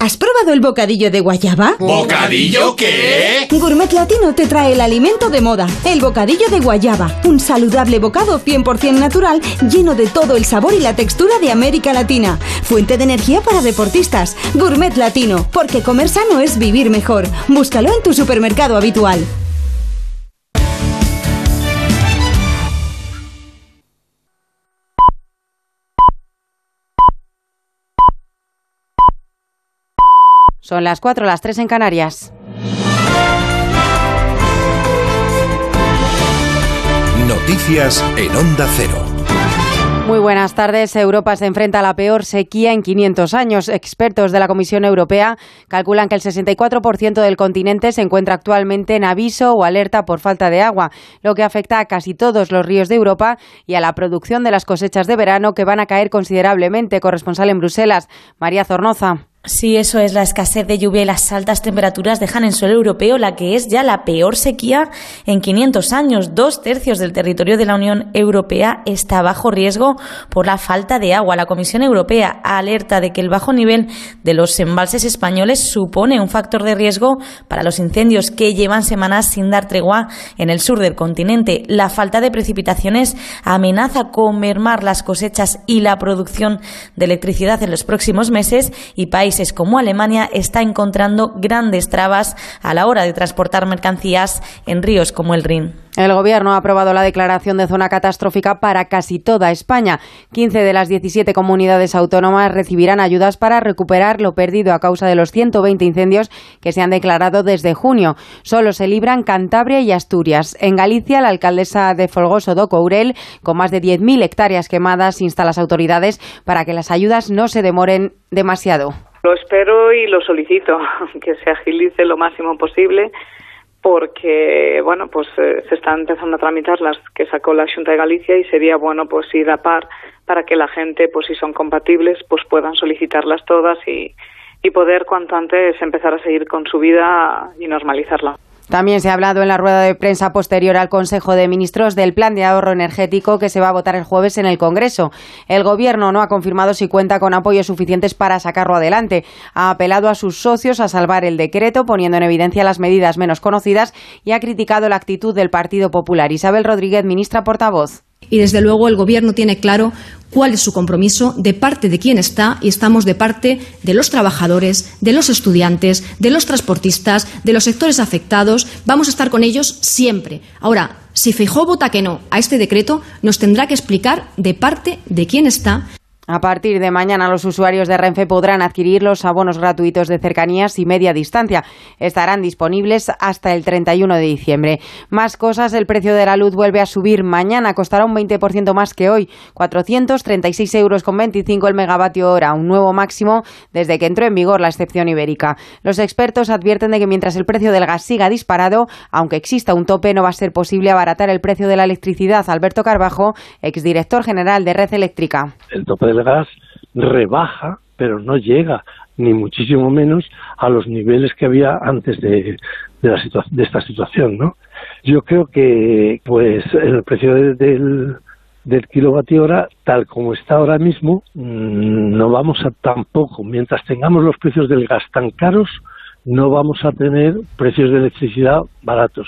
¿Has probado el bocadillo de guayaba? ¿Bocadillo qué? Gourmet Latino te trae el alimento de moda, el bocadillo de guayaba, un saludable bocado 100% natural lleno de todo el sabor y la textura de América Latina. Fuente de energía para deportistas. Gourmet Latino, porque comer sano es vivir mejor. Búscalo en tu supermercado habitual. Son las 4, las 3 en Canarias. Noticias en Onda Cero. Muy buenas tardes. Europa se enfrenta a la peor sequía en 500 años. Expertos de la Comisión Europea calculan que el 64% del continente se encuentra actualmente en aviso o alerta por falta de agua, lo que afecta a casi todos los ríos de Europa y a la producción de las cosechas de verano que van a caer considerablemente. Corresponsal en Bruselas, María Zornoza. Sí, eso es. La escasez de lluvia y las altas temperaturas dejan en suelo europeo la que es ya la peor sequía en 500 años. Dos tercios del territorio de la Unión Europea está bajo riesgo por la falta de agua. La Comisión Europea alerta de que el bajo nivel de los embalses españoles supone un factor de riesgo para los incendios que llevan semanas sin dar tregua en el sur del continente. La falta de precipitaciones amenaza con mermar las cosechas y la producción de electricidad en los próximos meses y países como Alemania está encontrando grandes trabas a la hora de transportar mercancías en ríos como el Rin. El Gobierno ha aprobado la declaración de zona catastrófica para casi toda España. 15 de las 17 comunidades autónomas recibirán ayudas para recuperar lo perdido a causa de los 120 incendios que se han declarado desde junio. Solo se libran Cantabria y Asturias. En Galicia, la alcaldesa de Folgoso do Courel, con más de 10.000 hectáreas quemadas, insta a las autoridades para que las ayudas no se demoren demasiado. Lo espero y lo solicito, que se agilice lo máximo posible porque bueno pues eh, se están empezando a tramitar las que sacó la Junta de Galicia y sería bueno pues ir a par para que la gente pues si son compatibles pues puedan solicitarlas todas y, y poder cuanto antes empezar a seguir con su vida y normalizarla. También se ha hablado en la rueda de prensa posterior al Consejo de Ministros del plan de ahorro energético que se va a votar el jueves en el Congreso. El Gobierno no ha confirmado si cuenta con apoyos suficientes para sacarlo adelante. Ha apelado a sus socios a salvar el decreto, poniendo en evidencia las medidas menos conocidas y ha criticado la actitud del Partido Popular. Isabel Rodríguez, ministra portavoz. Y desde luego el Gobierno tiene claro cuál es su compromiso, de parte de quién está, y estamos de parte de los trabajadores, de los estudiantes, de los transportistas, de los sectores afectados. Vamos a estar con ellos siempre. Ahora, si Feijóo vota que no a este decreto, nos tendrá que explicar de parte de quién está a partir de mañana los usuarios de Renfe podrán adquirir los abonos gratuitos de cercanías y media distancia. Estarán disponibles hasta el 31 de diciembre. Más cosas, el precio de la luz vuelve a subir. Mañana costará un 20% más que hoy, 436 euros con 25 el megavatio hora, un nuevo máximo desde que entró en vigor la excepción ibérica. Los expertos advierten de que mientras el precio del gas siga disparado, aunque exista un tope, no va a ser posible abaratar el precio de la electricidad. Alberto Carbajo, exdirector general de Red Eléctrica. Gas rebaja, pero no llega ni muchísimo menos a los niveles que había antes de, de, la de esta situación, ¿no? Yo creo que, pues, el precio del, del kilovatio hora, tal como está ahora mismo, mm, no vamos a tampoco, mientras tengamos los precios del gas tan caros, no vamos a tener precios de electricidad baratos.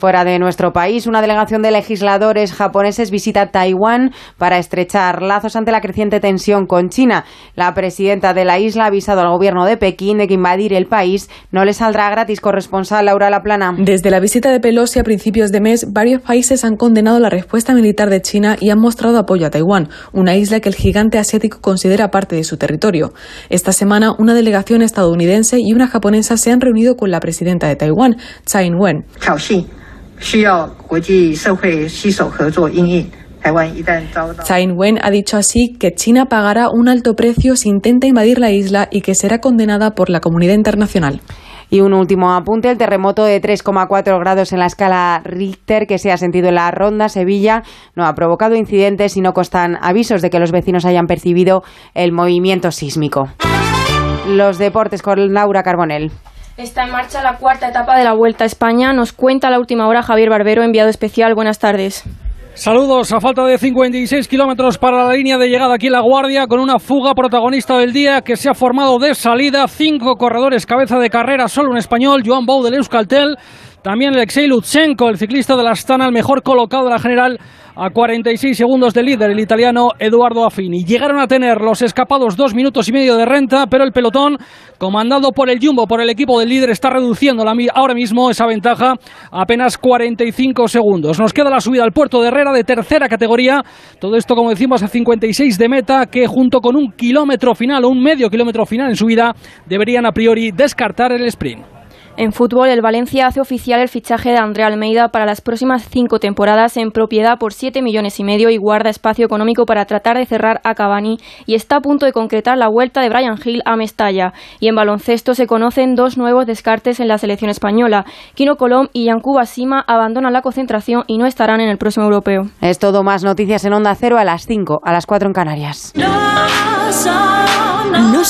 Fuera de nuestro país, una delegación de legisladores japoneses visita Taiwán para estrechar lazos ante la creciente tensión con China. La presidenta de la isla ha avisado al gobierno de Pekín de que invadir el país no le saldrá gratis. Corresponsal Laura Laplana. Desde la visita de Pelosi a principios de mes, varios países han condenado la respuesta militar de China y han mostrado apoyo a Taiwán, una isla que el gigante asiático considera parte de su territorio. Esta semana, una delegación estadounidense y una japonesa se han reunido con la presidenta de Taiwán, Tsai Ing-wen. Tsai Ing-wen ha dicho así que China pagará un alto precio si intenta invadir la isla y que será condenada por la comunidad internacional. Y un último apunte, el terremoto de 3,4 grados en la escala Richter que se ha sentido en la ronda Sevilla no ha provocado incidentes y no constan avisos de que los vecinos hayan percibido el movimiento sísmico. Los deportes con Laura Carbonell. Está en marcha la cuarta etapa de la Vuelta a España. Nos cuenta la última hora Javier Barbero, enviado especial. Buenas tardes. Saludos a falta de 56 kilómetros para la línea de llegada aquí en La Guardia, con una fuga protagonista del día que se ha formado de salida. Cinco corredores cabeza de carrera, solo un español, Joan Bou del Euskaltel. También Alexei Lutsenko, el ciclista de la Astana, el mejor colocado de la general, a 46 segundos del líder, el italiano Eduardo Affini. Llegaron a tener los escapados dos minutos y medio de renta, pero el pelotón, comandado por el Jumbo, por el equipo del líder, está reduciendo ahora mismo esa ventaja a apenas 45 segundos. Nos queda la subida al puerto de Herrera de tercera categoría. Todo esto, como decimos, a 56 de meta, que junto con un kilómetro final o un medio kilómetro final en subida, deberían a priori descartar el sprint. En fútbol, el Valencia hace oficial el fichaje de André Almeida para las próximas cinco temporadas en propiedad por 7 millones y medio y guarda espacio económico para tratar de cerrar a Cavani y está a punto de concretar la vuelta de Brian Hill a Mestalla. Y en baloncesto se conocen dos nuevos descartes en la selección española. Kino Colom y Yankuba Sima abandonan la concentración y no estarán en el próximo europeo. Es todo más noticias en Onda Cero a las 5, a las 4 en Canarias. No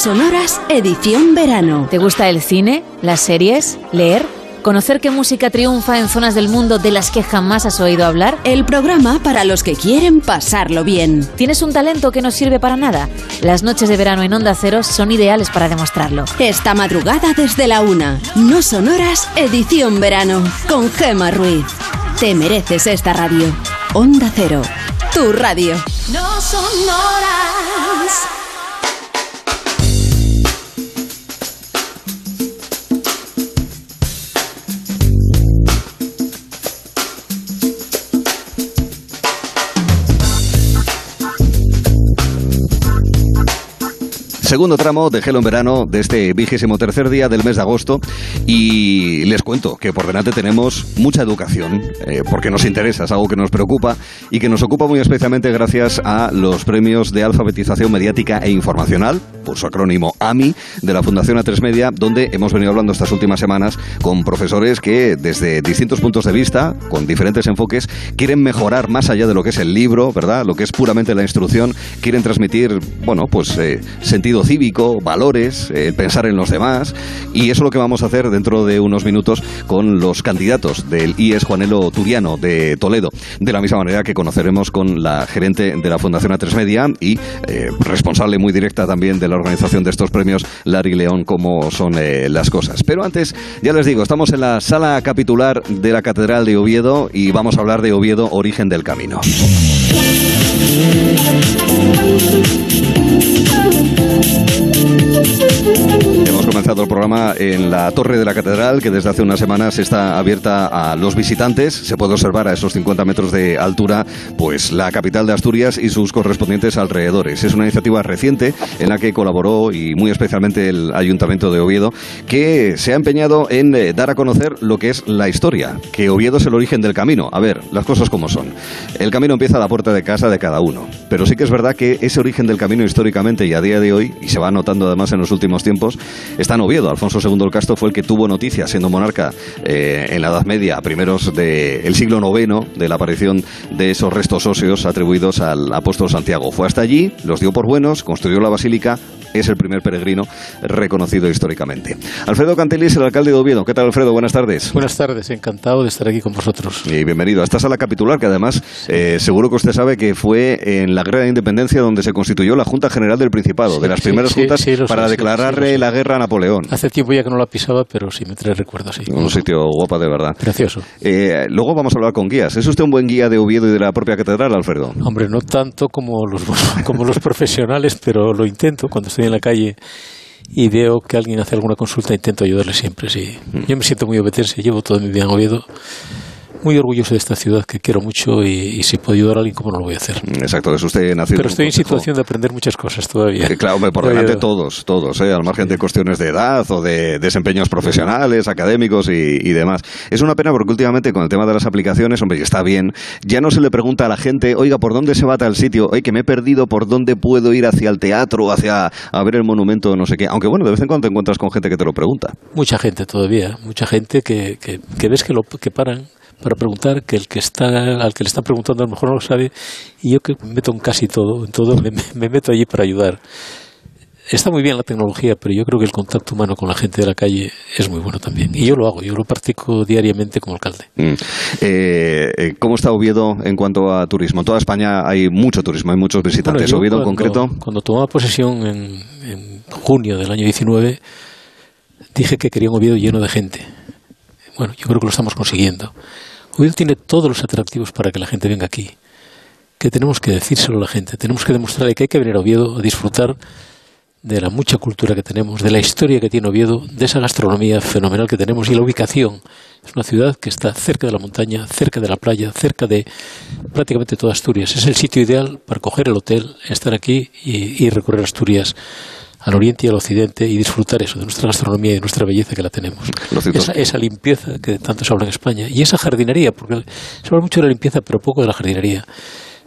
sonoras, edición verano. ¿Te gusta el cine, las series, leer? ¿Conocer qué música triunfa en zonas del mundo de las que jamás has oído hablar? El programa para los que quieren pasarlo bien. ¿Tienes un talento que no sirve para nada? Las noches de verano en Onda Cero son ideales para demostrarlo. Esta madrugada desde la una. No sonoras, edición verano. Con Gema Ruiz. Te mereces esta radio. Onda Cero. Tu radio. No sonoras. Segundo tramo de Gelo en Verano de este vigésimo tercer día del mes de agosto y les cuento que por delante tenemos mucha educación eh, porque nos interesa, es algo que nos preocupa y que nos ocupa muy especialmente gracias a los premios de alfabetización mediática e informacional, por su acrónimo AMI, de la Fundación A3 Media, donde hemos venido hablando estas últimas semanas con profesores que desde distintos puntos de vista, con diferentes enfoques, quieren mejorar más allá de lo que es el libro, ¿verdad? Lo que es puramente la instrucción, quieren transmitir, bueno, pues eh, sentido cívico, valores, el pensar en los demás. Y eso es lo que vamos a hacer dentro de unos minutos con los candidatos del IES Juanelo Turiano de Toledo. De la misma manera que conoceremos con la gerente de la Fundación A3 Media y eh, responsable muy directa también de la organización de estos premios, Larry León, cómo son eh, las cosas. Pero antes, ya les digo, estamos en la sala capitular de la Catedral de Oviedo y vamos a hablar de Oviedo, origen del camino. El programa en la Torre de la Catedral, que desde hace unas semanas está abierta a los visitantes. Se puede observar a esos 50 metros de altura, pues la capital de Asturias y sus correspondientes alrededores. Es una iniciativa reciente en la que colaboró y muy especialmente el Ayuntamiento de Oviedo, que se ha empeñado en eh, dar a conocer lo que es la historia, que Oviedo es el origen del camino. A ver, las cosas como son. El camino empieza a la puerta de casa de cada uno, pero sí que es verdad que ese origen del camino históricamente y a día de hoy, y se va notando además en los últimos tiempos, está en Oviedo. Alfonso II el Castro fue el que tuvo noticia, siendo monarca eh, en la Edad Media, a primeros del siglo IX, de la aparición de esos restos óseos atribuidos al apóstol Santiago. Fue hasta allí, los dio por buenos, construyó la basílica, es el primer peregrino reconocido históricamente. Alfredo Cantelis, el alcalde de Oviedo. ¿Qué tal, Alfredo? Buenas tardes. Buenas tardes, encantado de estar aquí con vosotros. Y bienvenido a esta sala capitular, que además eh, seguro que usted sabe que fue en la Guerra de Independencia donde se constituyó la Junta General del Principado, de las primeras juntas para declararle la guerra a Napoleón. Hace tiempo ya que no la pisaba, pero sí me trae recuerdos, sí. Un sitio guapo de verdad. Precioso. Eh, luego vamos a hablar con guías. ¿Es usted un buen guía de Oviedo y de la propia catedral, Alfredo? Hombre, no tanto como los, como los profesionales, pero lo intento cuando estoy en la calle y veo que alguien hace alguna consulta, intento ayudarle siempre, sí. Mm. Yo me siento muy obetense, llevo todo mi vida en Oviedo muy orgulloso de esta ciudad que quiero mucho y, si puedo ayudar a alguien, ¿cómo no lo voy a hacer? Exacto, es usted nacido. Pero estoy en, situación de aprender muchas cosas todavía. Eh, claro, por delante todos, todos, ¿eh? al margen de cuestiones de edad o de desempeños profesionales, académicos y, y, demás. Es una pena porque últimamente con el tema de las aplicaciones, hombre, está bien, ya no se le pregunta a la gente, oiga, ¿por dónde se va tal sitio? Oye, que me he perdido, ¿por dónde puedo ir hacia el teatro, hacia a ver el monumento, no sé qué? Aunque bueno, de vez en cuando te encuentras con gente que te lo pregunta. Mucha gente todavía, mucha gente que, que, que ves que, lo, que paran para preguntar que el que está al que le están preguntando a lo mejor no lo sabe y yo que me meto en casi todo en todo me, me, meto allí para ayudar. Está muy bien la tecnología pero yo creo que el contacto humano con la gente de la calle es muy bueno también y yo lo hago yo lo practico diariamente como alcalde. Mm. eh, ¿cómo está Oviedo en cuanto a turismo? en toda España hay mucho turismo hay muchos visitantes. bueno, Oviedo cuando, en concreto cuando tomaba posesión en, en junio del año 19 dije que quería un Oviedo lleno de gente bueno, yo creo que lo estamos consiguiendo. Oviedo tiene todos los atractivos para que la gente venga aquí. Que tenemos que decírselo a la gente. Tenemos que demostrarle que hay que venir a Oviedo a disfrutar de la mucha cultura que tenemos, de la historia que tiene Oviedo, de esa gastronomía fenomenal que tenemos y la ubicación. Es una ciudad que está cerca de la montaña, cerca de la playa, cerca de prácticamente toda Asturias. Es el sitio ideal para coger el hotel, estar aquí y, y recorrer Asturias al oriente y al occidente y disfrutar eso, de nuestra gastronomía y de nuestra belleza que la tenemos. Esa, esa, limpieza que tanto se habla en España y esa jardinería, porque se habla mucho de la limpieza, pero poco de la jardinería.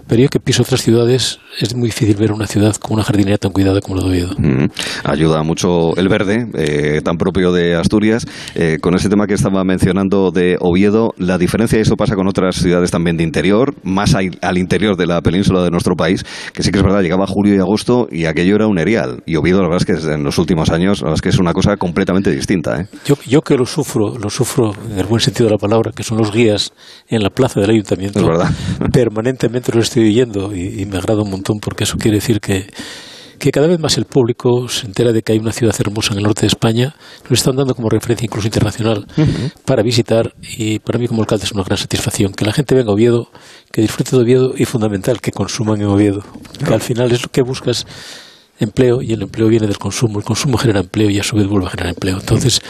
Pero yo que piso otras ciudades, es muy difícil ver una ciudad con una jardinería tan cuidada como la de Oviedo. Mm, ayuda mucho el verde, eh, tan propio de Asturias. Eh, con ese tema que estaba mencionando de Oviedo, la diferencia, y eso pasa con otras ciudades también de interior, más al, al, interior de la península de nuestro país, que sí que es verdad, llegaba julio y agosto y aquello era un erial. Y Oviedo, la verdad es que en los últimos años, la verdad es que es una cosa completamente distinta. ¿eh? Yo, yo que lo sufro, lo sufro en el buen sentido de la palabra, que son los guías en la plaza del ayuntamiento, es verdad. permanentemente los estoy oyendo y, y, me agrada un montón porque eso quiere decir que, que cada vez más el público se entera de que hay una ciudad hermosa en el norte de España, lo están dando como referencia incluso internacional uh -huh. para visitar y para mí como alcalde es una gran satisfacción que la gente venga a Oviedo, que disfrute de Oviedo y fundamental que consuman en Oviedo, que al final es lo que buscas empleo y el empleo viene del consumo, el consumo genera empleo y a su vez vuelve a generar empleo. Entonces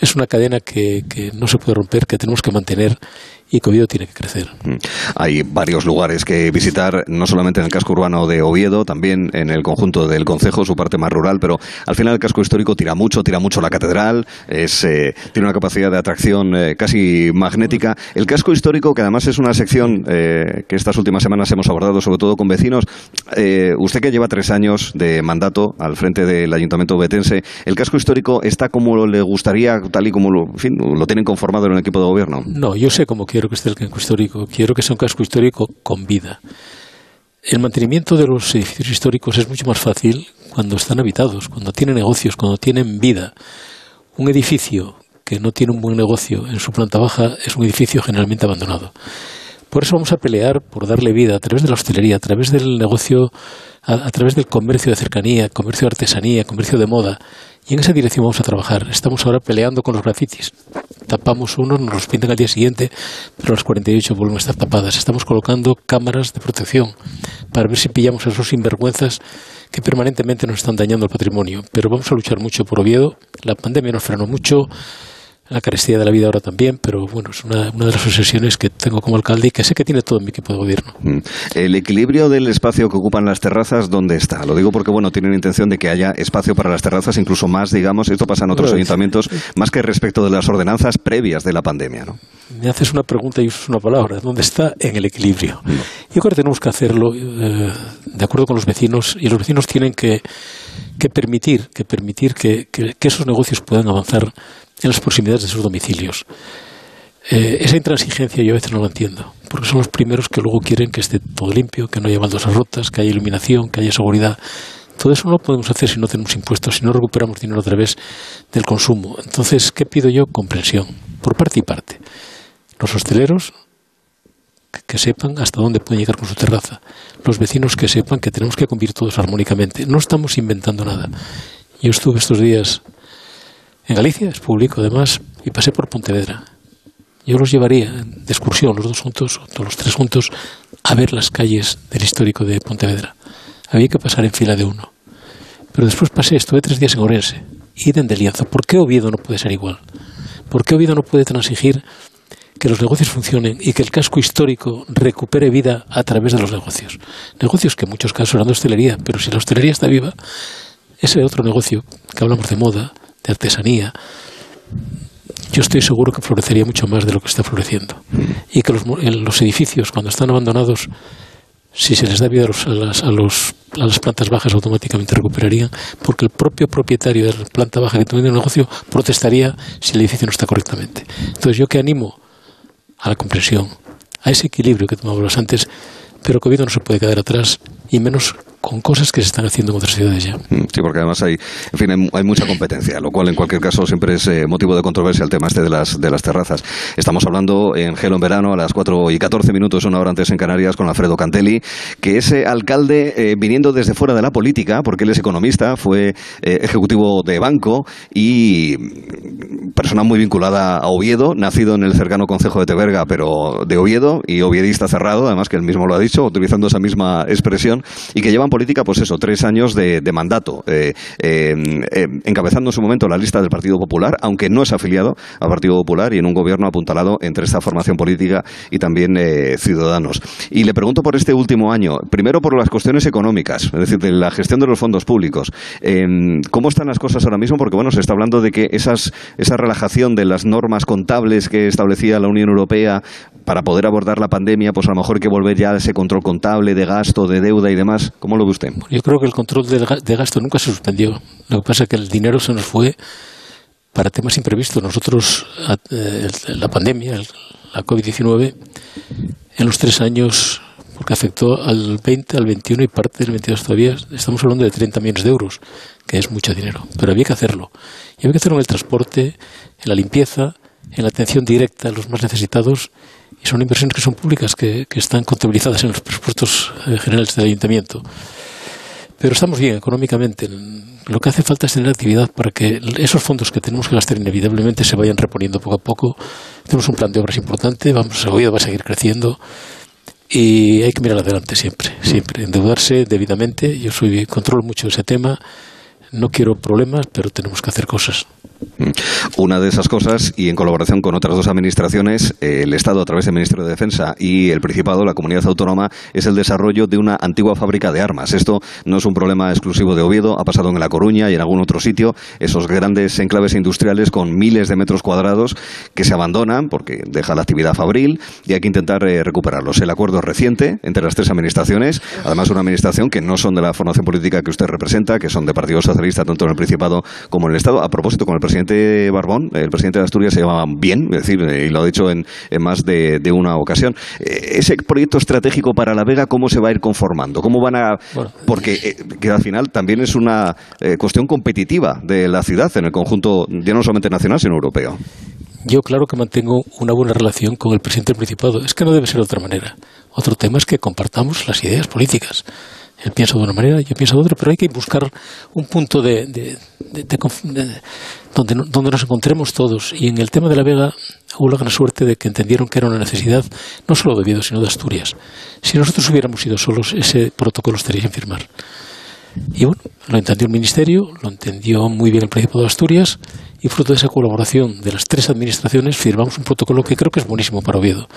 es una cadena que, que no se puede romper, que tenemos que mantener y que Oviedo tiene que crecer. Hay varios lugares que visitar, no solamente en el casco urbano de Oviedo, también en el conjunto del Concejo, su parte más rural, pero al final el casco histórico tira mucho, tira mucho la catedral, es, eh, tiene una capacidad de atracción eh, casi magnética. El casco histórico, que además es una sección eh, que estas últimas semanas hemos abordado, sobre todo con vecinos, eh, usted que lleva tres años de mandato al frente del Ayuntamiento betense, ¿el casco histórico está como le gustaría, tal y como lo, en fin, lo tienen conformado en el equipo de gobierno? No, yo sé cómo quiero que esté el casco histórico. Quiero que sea un casco histórico con vida. El mantenimiento de los edificios históricos es mucho más fácil cuando están habitados, cuando tienen negocios, cuando tienen vida. Un edificio que no tiene un buen negocio en su planta baja es un edificio generalmente abandonado. Por eso vamos a pelear por darle vida a través de la hostelería, a través del negocio, a, través del comercio de cercanía, comercio de artesanía, comercio de moda. Y en esa dirección vamos a trabajar. Estamos ahora peleando con los grafitis. Tapamos uno, nos los pintan al día siguiente, pero las 48 vuelven a estar tapadas. Estamos colocando cámaras de protección para ver si pillamos a esos sinvergüenzas que permanentemente nos están dañando el patrimonio. Pero vamos a luchar mucho por Oviedo. La pandemia nos frenó mucho la carestía de la vida ahora también, pero bueno, es una, una, de las obsesiones que tengo como alcalde y que sé que tiene todo mi equipo de gobierno. Mm. El equilibrio del espacio que ocupan las terrazas, ¿dónde está? Lo digo porque, bueno, tienen intención de que haya espacio para las terrazas, incluso más, digamos, esto pasa en otros bueno, ayuntamientos, más que respecto de las ordenanzas previas de la pandemia, ¿no? Me haces una pregunta y usas una palabra, ¿dónde está? En el equilibrio. No. Yo creo que tenemos que hacerlo eh, de acuerdo con los vecinos y los vecinos tienen que, que permitir, que, permitir que, que, que esos negocios puedan avanzar en las proximidades de sus domicilios. Eh, esa intransigencia yo a veces no la entiendo, porque son los primeros que luego quieren que esté todo limpio, que no haya baldosas rotas, que haya iluminación, que haya seguridad. Todo eso no lo podemos hacer si no tenemos impuestos, si no recuperamos dinero a través del consumo. Entonces, ¿qué pido yo? Comprensión, por parte y parte. Los hosteleros que, sepan hasta dónde pueden llegar con su terraza. Los vecinos que sepan que tenemos que convivir todos armónicamente. No estamos inventando nada. Yo estuve estos días en Galicia, es público además, y pasé por Pontevedra. Yo los llevaría de excursión, los dos juntos, o los tres juntos, a ver las calles del histórico de Pontevedra. Había que pasar en fila de uno. Pero después pasé, estuve tres días en Orense, idem de Lienzo. ¿Por qué Oviedo no puede ser igual? ¿Por qué Oviedo no puede transigir que los negocios funcionen y que el casco histórico recupere vida a través de los negocios? Negocios que en muchos casos eran de hostelería, pero si la hostelería está viva, ese otro negocio que hablamos de moda, de artesanía, yo estoy seguro que florecería mucho más de lo que está floreciendo. Y que los, los edificios, cuando están abandonados, si se les da vida a, los, a, las, a, las plantas bajas, automáticamente recuperarían, porque el propio propietario de la planta baja que tiene un negocio protestaría si el edificio no está correctamente. Entonces, yo que animo a la comprensión, a ese equilibrio que tomamos antes, pero que no se puede quedar atrás y menos con cosas que se están haciendo en otras ciudades ya. Mm, sí, porque además hay, en fin, hay, mucha competencia, lo cual en cualquier caso siempre es eh, motivo de controversia el tema este de las, de las terrazas. Estamos hablando en Gelo en verano a las 4 y 14 minutos, una hora antes en Canarias, con Alfredo Cantelli, que es eh, alcalde eh, viniendo desde fuera de la política, porque él es economista, fue ejecutivo de banco y persona muy vinculada a Oviedo, nacido en el cercano concejo de Teberga, pero de Oviedo y oviedista cerrado, además que él mismo lo ha dicho, utilizando esa misma expresión, y que llevan política, pues eso, tres años de, mandato, eh, eh, eh, encabezando en su momento la lista del Partido Popular, aunque no es afiliado al Partido Popular y en un gobierno apuntalado entre esta formación política y también ciudadanos. Y le pregunto por este último año, primero por las cuestiones económicas, es decir, de la gestión de los fondos públicos. ¿Cómo están las cosas ahora mismo? Porque, bueno, se está hablando de que esas, esa relajación de las normas contables que establecía la Unión Europea para poder abordar la pandemia, pues a lo mejor hay que volver ya a ese control contable de gasto, de deuda y demás. ¿Cómo lo Yo creo que el control de gasto nunca se suspendió. Lo que pasa es que el dinero se nos fue para temas imprevistos. Nosotros, eh, la pandemia, la COVID-19, en los tres años, porque afectó al 20, al 21 y parte del 22 todavía, estamos hablando de 30 millones de euros, que es mucho dinero. Pero había que hacerlo. Y había que hacerlo en el transporte, en la limpieza, en la atención directa a los más necesitados y son inversiones que son públicas, que, están contabilizadas en los presupuestos eh, generales del ayuntamiento. Pero estamos bien económicamente. Lo que hace falta es tener actividad para que esos fondos que tenemos que gastar inevitablemente se vayan reponiendo poco a poco. Tenemos un plan de obras importante, vamos, el va a seguir creciendo y hay que mirar adelante siempre, siempre, endeudarse debidamente. Yo soy controlo mucho ese tema no quiero problemas, pero tenemos que hacer cosas. Mm. Una de esas cosas, y en colaboración con otras dos administraciones, eh, el Estado a través del Ministerio de Defensa y el Principado, la comunidad autónoma, es el desarrollo de una antigua fábrica de armas. Esto no es un problema exclusivo de Oviedo, ha pasado en La Coruña y en algún otro sitio, esos grandes enclaves industriales con miles de metros cuadrados que se abandonan porque deja la actividad fabril y hay que intentar eh, recuperarlos. El acuerdo es reciente entre las tres administraciones, además una administración que no son de la formación política que usted representa, que son de partidos tanto en el Principado como en el Estado. A propósito, con el presidente Barbón, el presidente de Asturias se llevaba bien, es decir, y lo ha dicho en, más de, una ocasión. Eh, ese proyecto estratégico para La Vega, ¿cómo se va a ir conformando? ¿Cómo van a...? Porque eh, que al final también es una eh, cuestión competitiva de la ciudad en el conjunto, ya no solamente nacional, sino europeo. Yo claro que mantengo una buena relación con el presidente del Principado. Es que no debe ser de otra manera. Otro tema es que compartamos las ideas políticas. Él piensa de una manera, yo pienso de otra, pero hay que buscar un punto de, donde, donde nos encontremos todos. Y en el tema de la Vega hubo la gran suerte de que entendieron que era una necesidad no solo de Oviedo, sino de Asturias. Si nosotros hubiéramos ido solos, ese protocolo estaría sin firmar. Y bueno, lo entendió el Ministerio, lo entendió muy bien el Principado de Asturias, y fruto de esa colaboración de las tres administraciones firmamos un protocolo que creo que es buenísimo para Oviedo.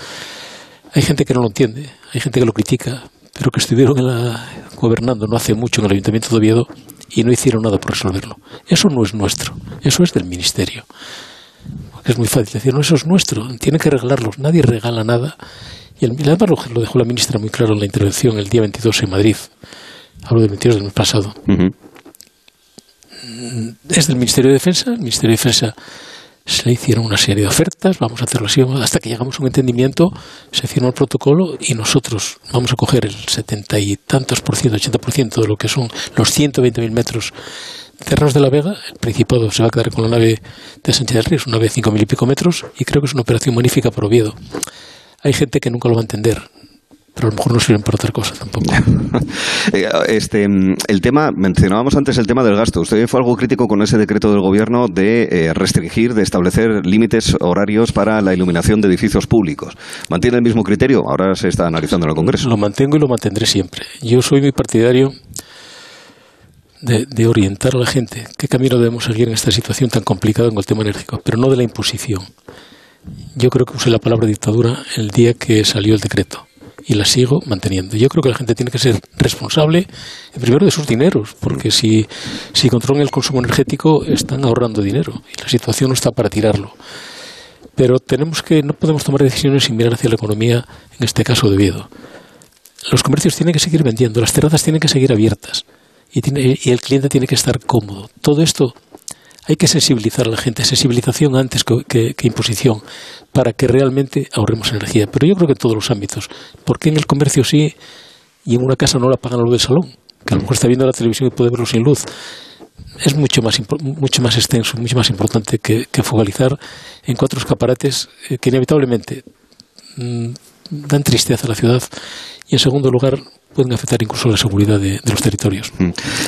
Hay gente que no lo entiende, hay gente que lo critica, pero que estuvieron gobernando no hace mucho en el Ayuntamiento de Oviedo y no hicieron nada por resolverlo. Eso no es nuestro, eso es del Ministerio. es muy fácil decir, no, eso es nuestro, tiene que regalarlos, nadie regala nada. Y el, además lo, dejó la ministra muy claro en la intervención el día 22 en Madrid. Hablo del 22 del mes pasado. Es del Ministerio de Defensa, el Ministerio de Defensa se hicieron una serie de ofertas, vamos a hacerlo así, hasta que llegamos a un entendimiento, se firmó el protocolo y nosotros vamos a coger el setenta y tantos por ciento, ochenta por ciento de lo que son los 120.000 metros cerrados de la Vega. El Principado se va a quedar con la nave de Sánchez del Río, una nave de cinco mil y pico metros, y creo que es una operación magnífica para Oviedo. Hay gente que nunca lo va a entender, pero a lo mejor no sirven para otra cosa tampoco. Eh, este, el tema, mencionábamos antes el tema del gasto. Usted fue algo crítico con ese decreto del gobierno de eh, restringir, de establecer límites horarios para la iluminación de edificios públicos. ¿Mantiene el mismo criterio? Ahora se está analizando en el Congreso. Lo mantengo y lo mantendré siempre. Yo soy muy partidario de, de, orientar a la gente qué camino debemos seguir en esta situación tan complicada con el tema enérgico, pero no de la imposición. Yo creo que usé la palabra dictadura el día que salió el decreto y la sigo manteniendo. Yo creo que la gente tiene que ser responsable, primero, de sus dineros, porque si, si controlan el consumo energético están ahorrando dinero y la situación no está para tirarlo. Pero tenemos que, no podemos tomar decisiones sin mirar hacia la economía, en este caso de Oviedo. Los comercios tienen que seguir vendiendo, las terrazas tienen que seguir abiertas y, tiene, y el cliente tiene que estar cómodo. Todo esto hay que sensibilizar a la gente, sensibilización antes que, imposición, para que realmente ahorremos energía. Pero yo creo que en todos los ámbitos. ¿Por qué en el comercio sí y en una casa no la pagan lo del salón? Que a lo mejor está viendo la televisión y puede verlo sin luz. Es mucho más, mucho más extenso, mucho más importante que, que focalizar en cuatro escaparates eh, que inevitablemente mmm, dan tristeza a la ciudad y, en segundo lugar, pueden afectar incluso la seguridad de, de los territorios.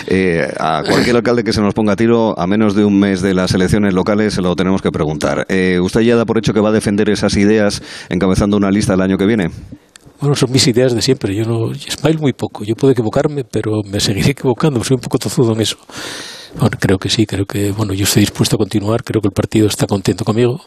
Eh, a cualquier alcalde que se nos ponga a tiro, a menos de un mes de las elecciones locales, se lo tenemos que preguntar. Eh, ¿Usted ya da por hecho que va a defender esas ideas encabezando una lista el año que viene? Bueno, son mis ideas de siempre. Yo no, smile muy poco. Yo puedo equivocarme, pero me seguiré equivocando. Soy un poco tozudo en eso. Bueno, creo que sí. Creo que, bueno, yo estoy dispuesto a continuar. Creo que el partido está contento conmigo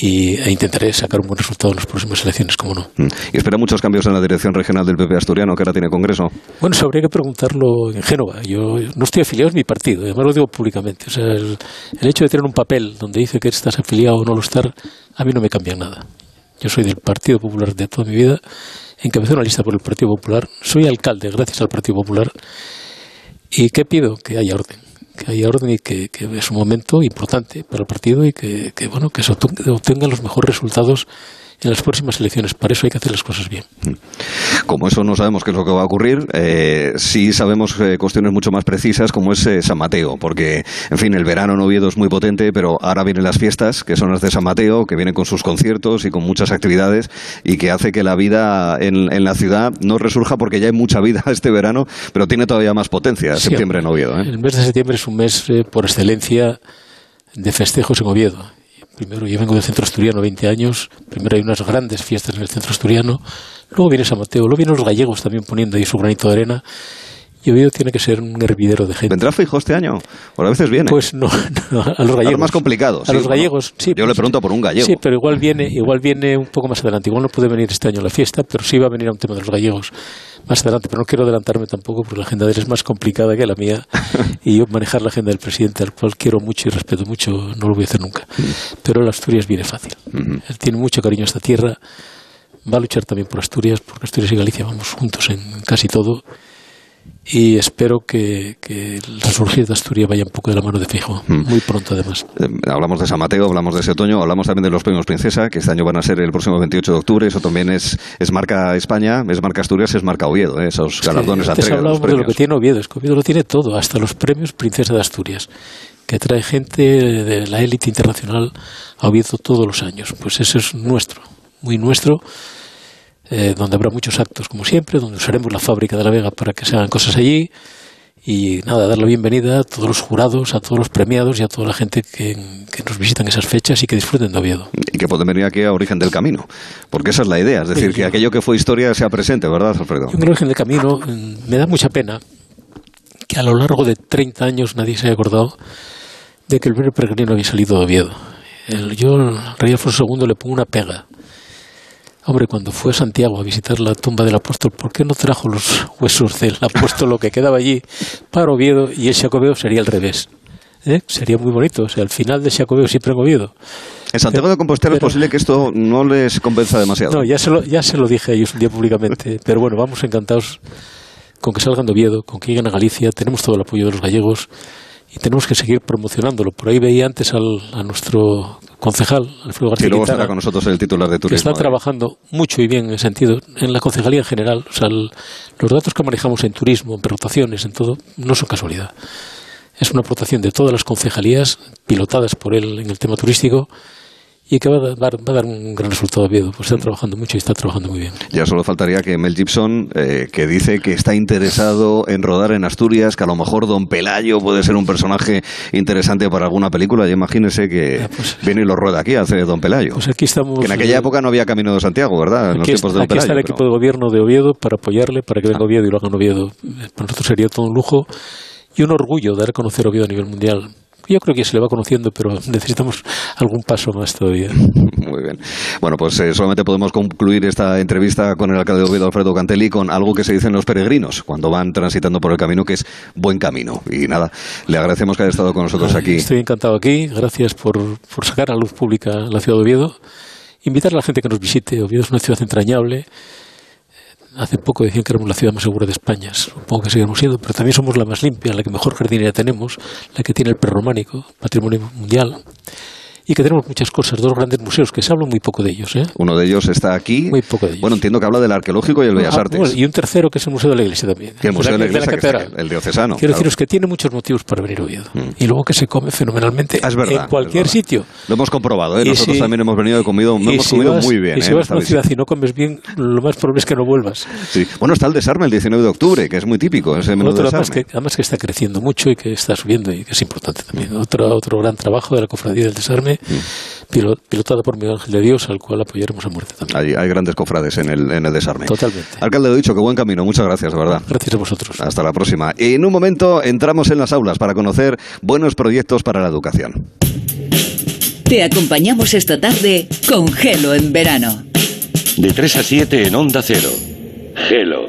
y, e intentaré sacar un buen resultado en las próximas elecciones, como no. ¿Y espera muchos cambios en la dirección regional del PP asturiano, que ahora tiene congreso? Bueno, eso habría que preguntarlo en Génova. Yo no estoy afiliado a mi partido, además lo digo públicamente. O sea, el, el hecho de tener un papel donde dice que estás afiliado o no lo estar, a mí no me cambia nada. Yo soy del Partido Popular de toda mi vida, encabecé una lista por el Partido Popular, soy alcalde gracias al Partido Popular. ¿Y qué pido? Que haya orden que haya orden y que, que, es un momento importante para el partido y que, que bueno que se obtengan los mejores resultados en las próximas elecciones. Para eso hay que hacer las cosas bien. Como eso no sabemos qué es lo que va a ocurrir, eh, sí sabemos eh, cuestiones mucho más precisas como es eh, San Mateo, porque, en fin, el verano en Oviedo es muy potente, pero ahora vienen las fiestas, que son las de San Mateo, que vienen con sus conciertos y con muchas actividades y que hace que la vida en, en la ciudad no resurja porque ya hay mucha vida este verano, pero tiene todavía más potencia Sí, septiembre en Oviedo. ¿eh? El mes de septiembre es un mes por excelencia de festejos en Oviedo. Primero, yo vengo del centro asturiano 20 años. Primero hay unas grandes fiestas en el centro asturiano. Luego viene San Mateo. Luego vienen los gallegos también poniendo ahí su granito de arena. Y Oviedo tiene que ser un hervidero de gente. ¿Vendrá Fijo este año? Por a veces viene. Pues no, no a los gallegos. Es más complicado. A sí, los bueno, gallegos, sí. Yo le pregunto por un gallego. Sí, pero igual viene, igual viene un poco más adelante. Igual no puede venir este año a la fiesta, pero sí va a venir a un tema de los gallegos más adelante. Pero no quiero adelantarme tampoco porque la agenda de él es más complicada que la mía. y yo manejar la agenda del presidente, al cual quiero mucho y respeto mucho, no lo voy a hacer nunca. Pero el Asturias viene fácil. Él tiene mucho cariño a esta tierra. Va a luchar también por Asturias, porque Asturias y Galicia vamos juntos en casi todo y espero que, que, el resurgir de Asturias vaya un poco de la mano de Fijo, mm. muy pronto además. Eh, hablamos de San Mateo, hablamos de ese otoño, hablamos también de los premios Princesa, que este año van a ser el próximo 28 de octubre, eso también es, es marca España, es marca Asturias, es marca Oviedo, ¿eh? esos galardones sí, antes hablamos de, de, lo que tiene Oviedo, es que Oviedo lo tiene todo, hasta los premios Princesa de Asturias, que trae gente de la élite internacional a Oviedo todos los años, pues ese es nuestro, muy nuestro eh, donde habrá muchos actos, como siempre, donde usaremos la fábrica de la Vega para que se hagan cosas allí. Y nada, dar la bienvenida a todos los jurados, a todos los premiados y a toda la gente que, que nos visitan esas fechas y que disfruten de Oviedo. Y que pueden venir aquí a Origen del Camino, porque esa es la idea, es decir, sí, que yo, aquello que fue historia sea presente, ¿verdad, Alfredo? En Origen del Camino me da mucha pena que a lo largo de 30 años nadie se haya acordado de que el primer peregrino había salido de Oviedo. El, yo, al rey Alfonso II, le pongo una pega Hombre, cuando fue a Santiago a visitar la tumba del apóstol, ¿por qué no trajo los huesos del apóstol, lo que quedaba allí, para Oviedo? Y el Xacobeo sería al revés. ¿Eh? Sería muy bonito. O sea, al final del Xacobeo siempre en Oviedo. En Santiago de Compostela pero, es posible que esto no les convenza demasiado. No, ya se lo, ya se lo dije a ellos un día públicamente. pero bueno, vamos encantados con que salgan de Oviedo, con que lleguen a Galicia. Tenemos todo el apoyo de los gallegos y tenemos que seguir promocionándolo. Por ahí veía antes al, a nuestro concejal, Alfredo García. Y luego Quintana, estará con nosotros el titular de turismo. Que está ¿eh? trabajando mucho y bien en ese sentido, en la concejalía en general. O sea, el, los datos que manejamos en turismo, en rotaciones, en todo, no son casualidad. Es una aportación de todas las concejalías pilotadas por él en el tema turístico y que va a, dar, va a dar un gran resultado a Oviedo. Pues está trabajando mucho y está trabajando muy bien. Ya solo faltaría que Mel Gibson, eh, que dice que está interesado en rodar en Asturias, que a lo mejor Don Pelayo puede ser un personaje interesante para alguna película, y imagínese que pues, viene y lo rueda aquí, hace Don Pelayo. Pues aquí estamos. que en aquella eh, época no había Camino de Santiago, ¿verdad? En los Aquí, tiempos de Don aquí está Pelayo. el pero- equipo de gobierno de Oviedo para apoyarle, para que venga Oviedo y lo haga en Oviedo. Para nosotros sería todo un lujo y un orgullo dar a conocer Oviedo a nivel mundial. Yo creo que se le va conociendo, pero necesitamos algún paso más todavía. Muy bien. Bueno, pues eh, solamente podemos concluir esta entrevista con el alcalde de Oviedo, Alfredo Cantelli, con algo que se dicen los peregrinos cuando van transitando por el camino, que es buen camino. Y nada, le agradecemos que haya estado con nosotros aquí. Estoy encantado aquí. Gracias por, por sacar a luz pública la ciudad de Oviedo. Invitar a la gente que nos visite. Oviedo es una ciudad entrañable. Hace poco decían que éramos la ciudad más segura de España. Supongo que seguimos siendo, pero también somos la más limpia, la que mejor jardinería tenemos, la que tiene el prerrománico, patrimonio mundial. Y que tenemos muchas cosas, dos grandes museos, que se habla muy poco de ellos. ¿eh? Uno de ellos está aquí. Muy poco de ellos. Bueno, entiendo que habla del arqueológico y el Bellas Ah, Artes. bueno, y un tercero que es el Museo de la Iglesia también. Que el Museo de la Iglesia, Catedral. aquí, el diocesano. Quiero claro. deciros que tiene muchos motivos para venir a Oviedo. Y luego que se come fenomenalmente Ah, verdad, en cualquier sitio. Lo hemos comprobado, ¿eh? Nosotros si- también hemos venido y comido, y hemos si comido vas- muy bien. Y si ¿eh? vas a una ciudad y no comes bien, lo más probable es que no vuelvas. Sí. Bueno, está el desarme el 19 de octubre, que es muy típico, ese menú Otro, de además, que, además que está creciendo mucho y que está subiendo y que es importante también. Otro, otro gran trabajo de la Cofradía del Desarme, Mm. Pilotada por Miguel Ángel de Dios, al cual apoyaremos a muerte también. Hay, hay grandes cofrades en el, en el desarme. Totalmente. Alcalde, lo dicho, que buen camino. Muchas gracias, de verdad. Gracias a vosotros. Hasta la próxima. En un momento entramos en las aulas para conocer buenos proyectos para la educación. Te acompañamos esta tarde con Gelo en verano. De 3 a 7 en Onda Cero. Gelo.